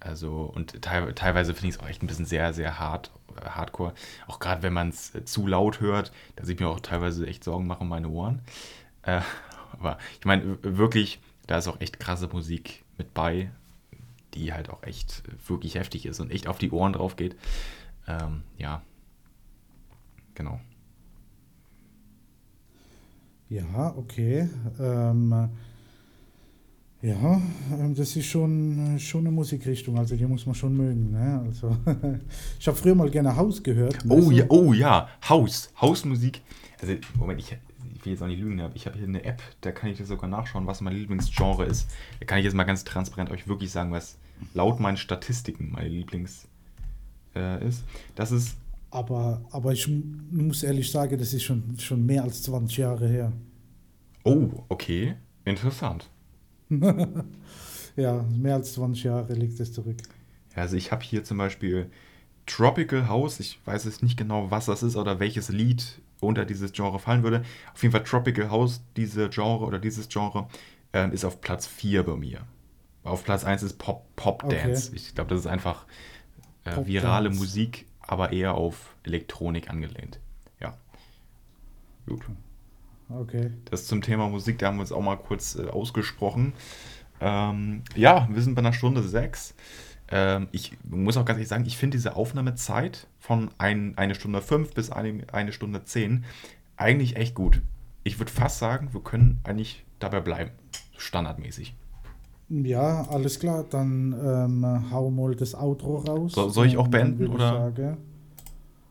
Also, und te teilweise finde ich es auch echt ein bisschen sehr, sehr hart, äh, hardcore. Auch gerade wenn man es äh, zu laut hört, dass ich mir auch teilweise echt Sorgen mache um meine Ohren. Äh, <laughs> aber ich meine, wirklich, da ist auch echt krasse Musik mit bei, die halt auch echt äh, wirklich heftig ist und echt auf die Ohren drauf geht. Ähm, ja, genau. Ja, okay. Ähm, ja, ähm, das ist schon, schon eine Musikrichtung, also die muss man schon mögen. Ne? Also, <laughs> ich habe früher mal gerne Haus gehört. Oh, ja, oh ja, Haus, Hausmusik. Also, Moment, ich, ich will jetzt auch nicht lügen, aber ich habe hier eine App, da kann ich das sogar nachschauen, was mein Lieblingsgenre ist. Da kann ich jetzt mal ganz transparent euch wirklich sagen, was laut meinen Statistiken meine Lieblings äh, ist. Das ist aber, aber ich muss ehrlich sagen, das ist schon, schon mehr als 20 Jahre her. Oh, okay. Interessant. <laughs> ja, mehr als 20 Jahre liegt es zurück. Ja, also ich habe hier zum Beispiel Tropical House. Ich weiß jetzt nicht genau, was das ist oder welches Lied unter dieses Genre fallen würde. Auf jeden Fall Tropical House, diese Genre oder dieses Genre, äh, ist auf Platz 4 bei mir. Auf Platz 1 ist Pop, Pop Dance. Okay. Ich glaube, das ist einfach äh, virale Musik aber eher auf Elektronik angelehnt. Ja. Gut. Okay. Das zum Thema Musik, da haben wir uns auch mal kurz äh, ausgesprochen. Ähm, ja, wir sind bei einer Stunde sechs. Ähm, ich muss auch ganz ehrlich sagen, ich finde diese Aufnahmezeit von ein, eine Stunde fünf bis eine, eine Stunde zehn eigentlich echt gut. Ich würde fast sagen, wir können eigentlich dabei bleiben. Standardmäßig. Ja, alles klar, dann ähm, hau mal das Outro raus. So, soll ich auch beenden, oder?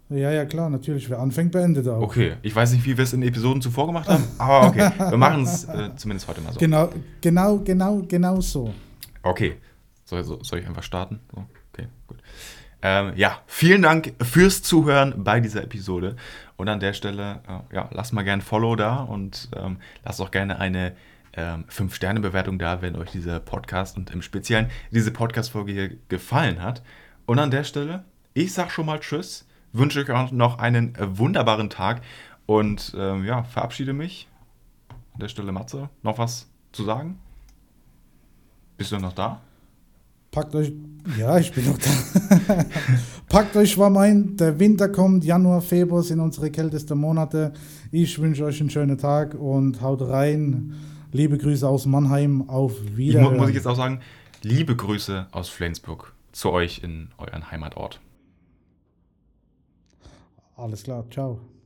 ja, ja, klar, natürlich. Wer anfängt, beendet auch. Okay, ich weiß nicht, wie wir es in Episoden zuvor gemacht haben, <laughs> aber okay, wir machen es äh, zumindest heute mal so. Genau, genau, genau, genau so. Okay, soll, soll ich einfach starten? So, okay, gut. Ähm, ja, vielen Dank fürs Zuhören bei dieser Episode. Und an der Stelle, äh, ja, lasst mal gerne ein Follow da und ähm, lasst auch gerne eine ähm, 5-Sterne-Bewertung da, wenn euch dieser Podcast und im Speziellen diese Podcast-Folge hier gefallen hat. Und an der Stelle, ich sag schon mal Tschüss, wünsche euch noch einen äh, wunderbaren Tag und ähm, ja, verabschiede mich. An der Stelle, Matze, noch was zu sagen? Bist du noch da? Packt euch, ja, ich bin noch da. <laughs> Packt euch warm ein, der Winter kommt, Januar, Februar sind unsere kältesten Monate. Ich wünsche euch einen schönen Tag und haut rein. Liebe Grüße aus Mannheim, auf Wiedersehen. Ich muss ich jetzt auch sagen, liebe Grüße aus Flensburg zu euch in euren Heimatort. Alles klar, ciao.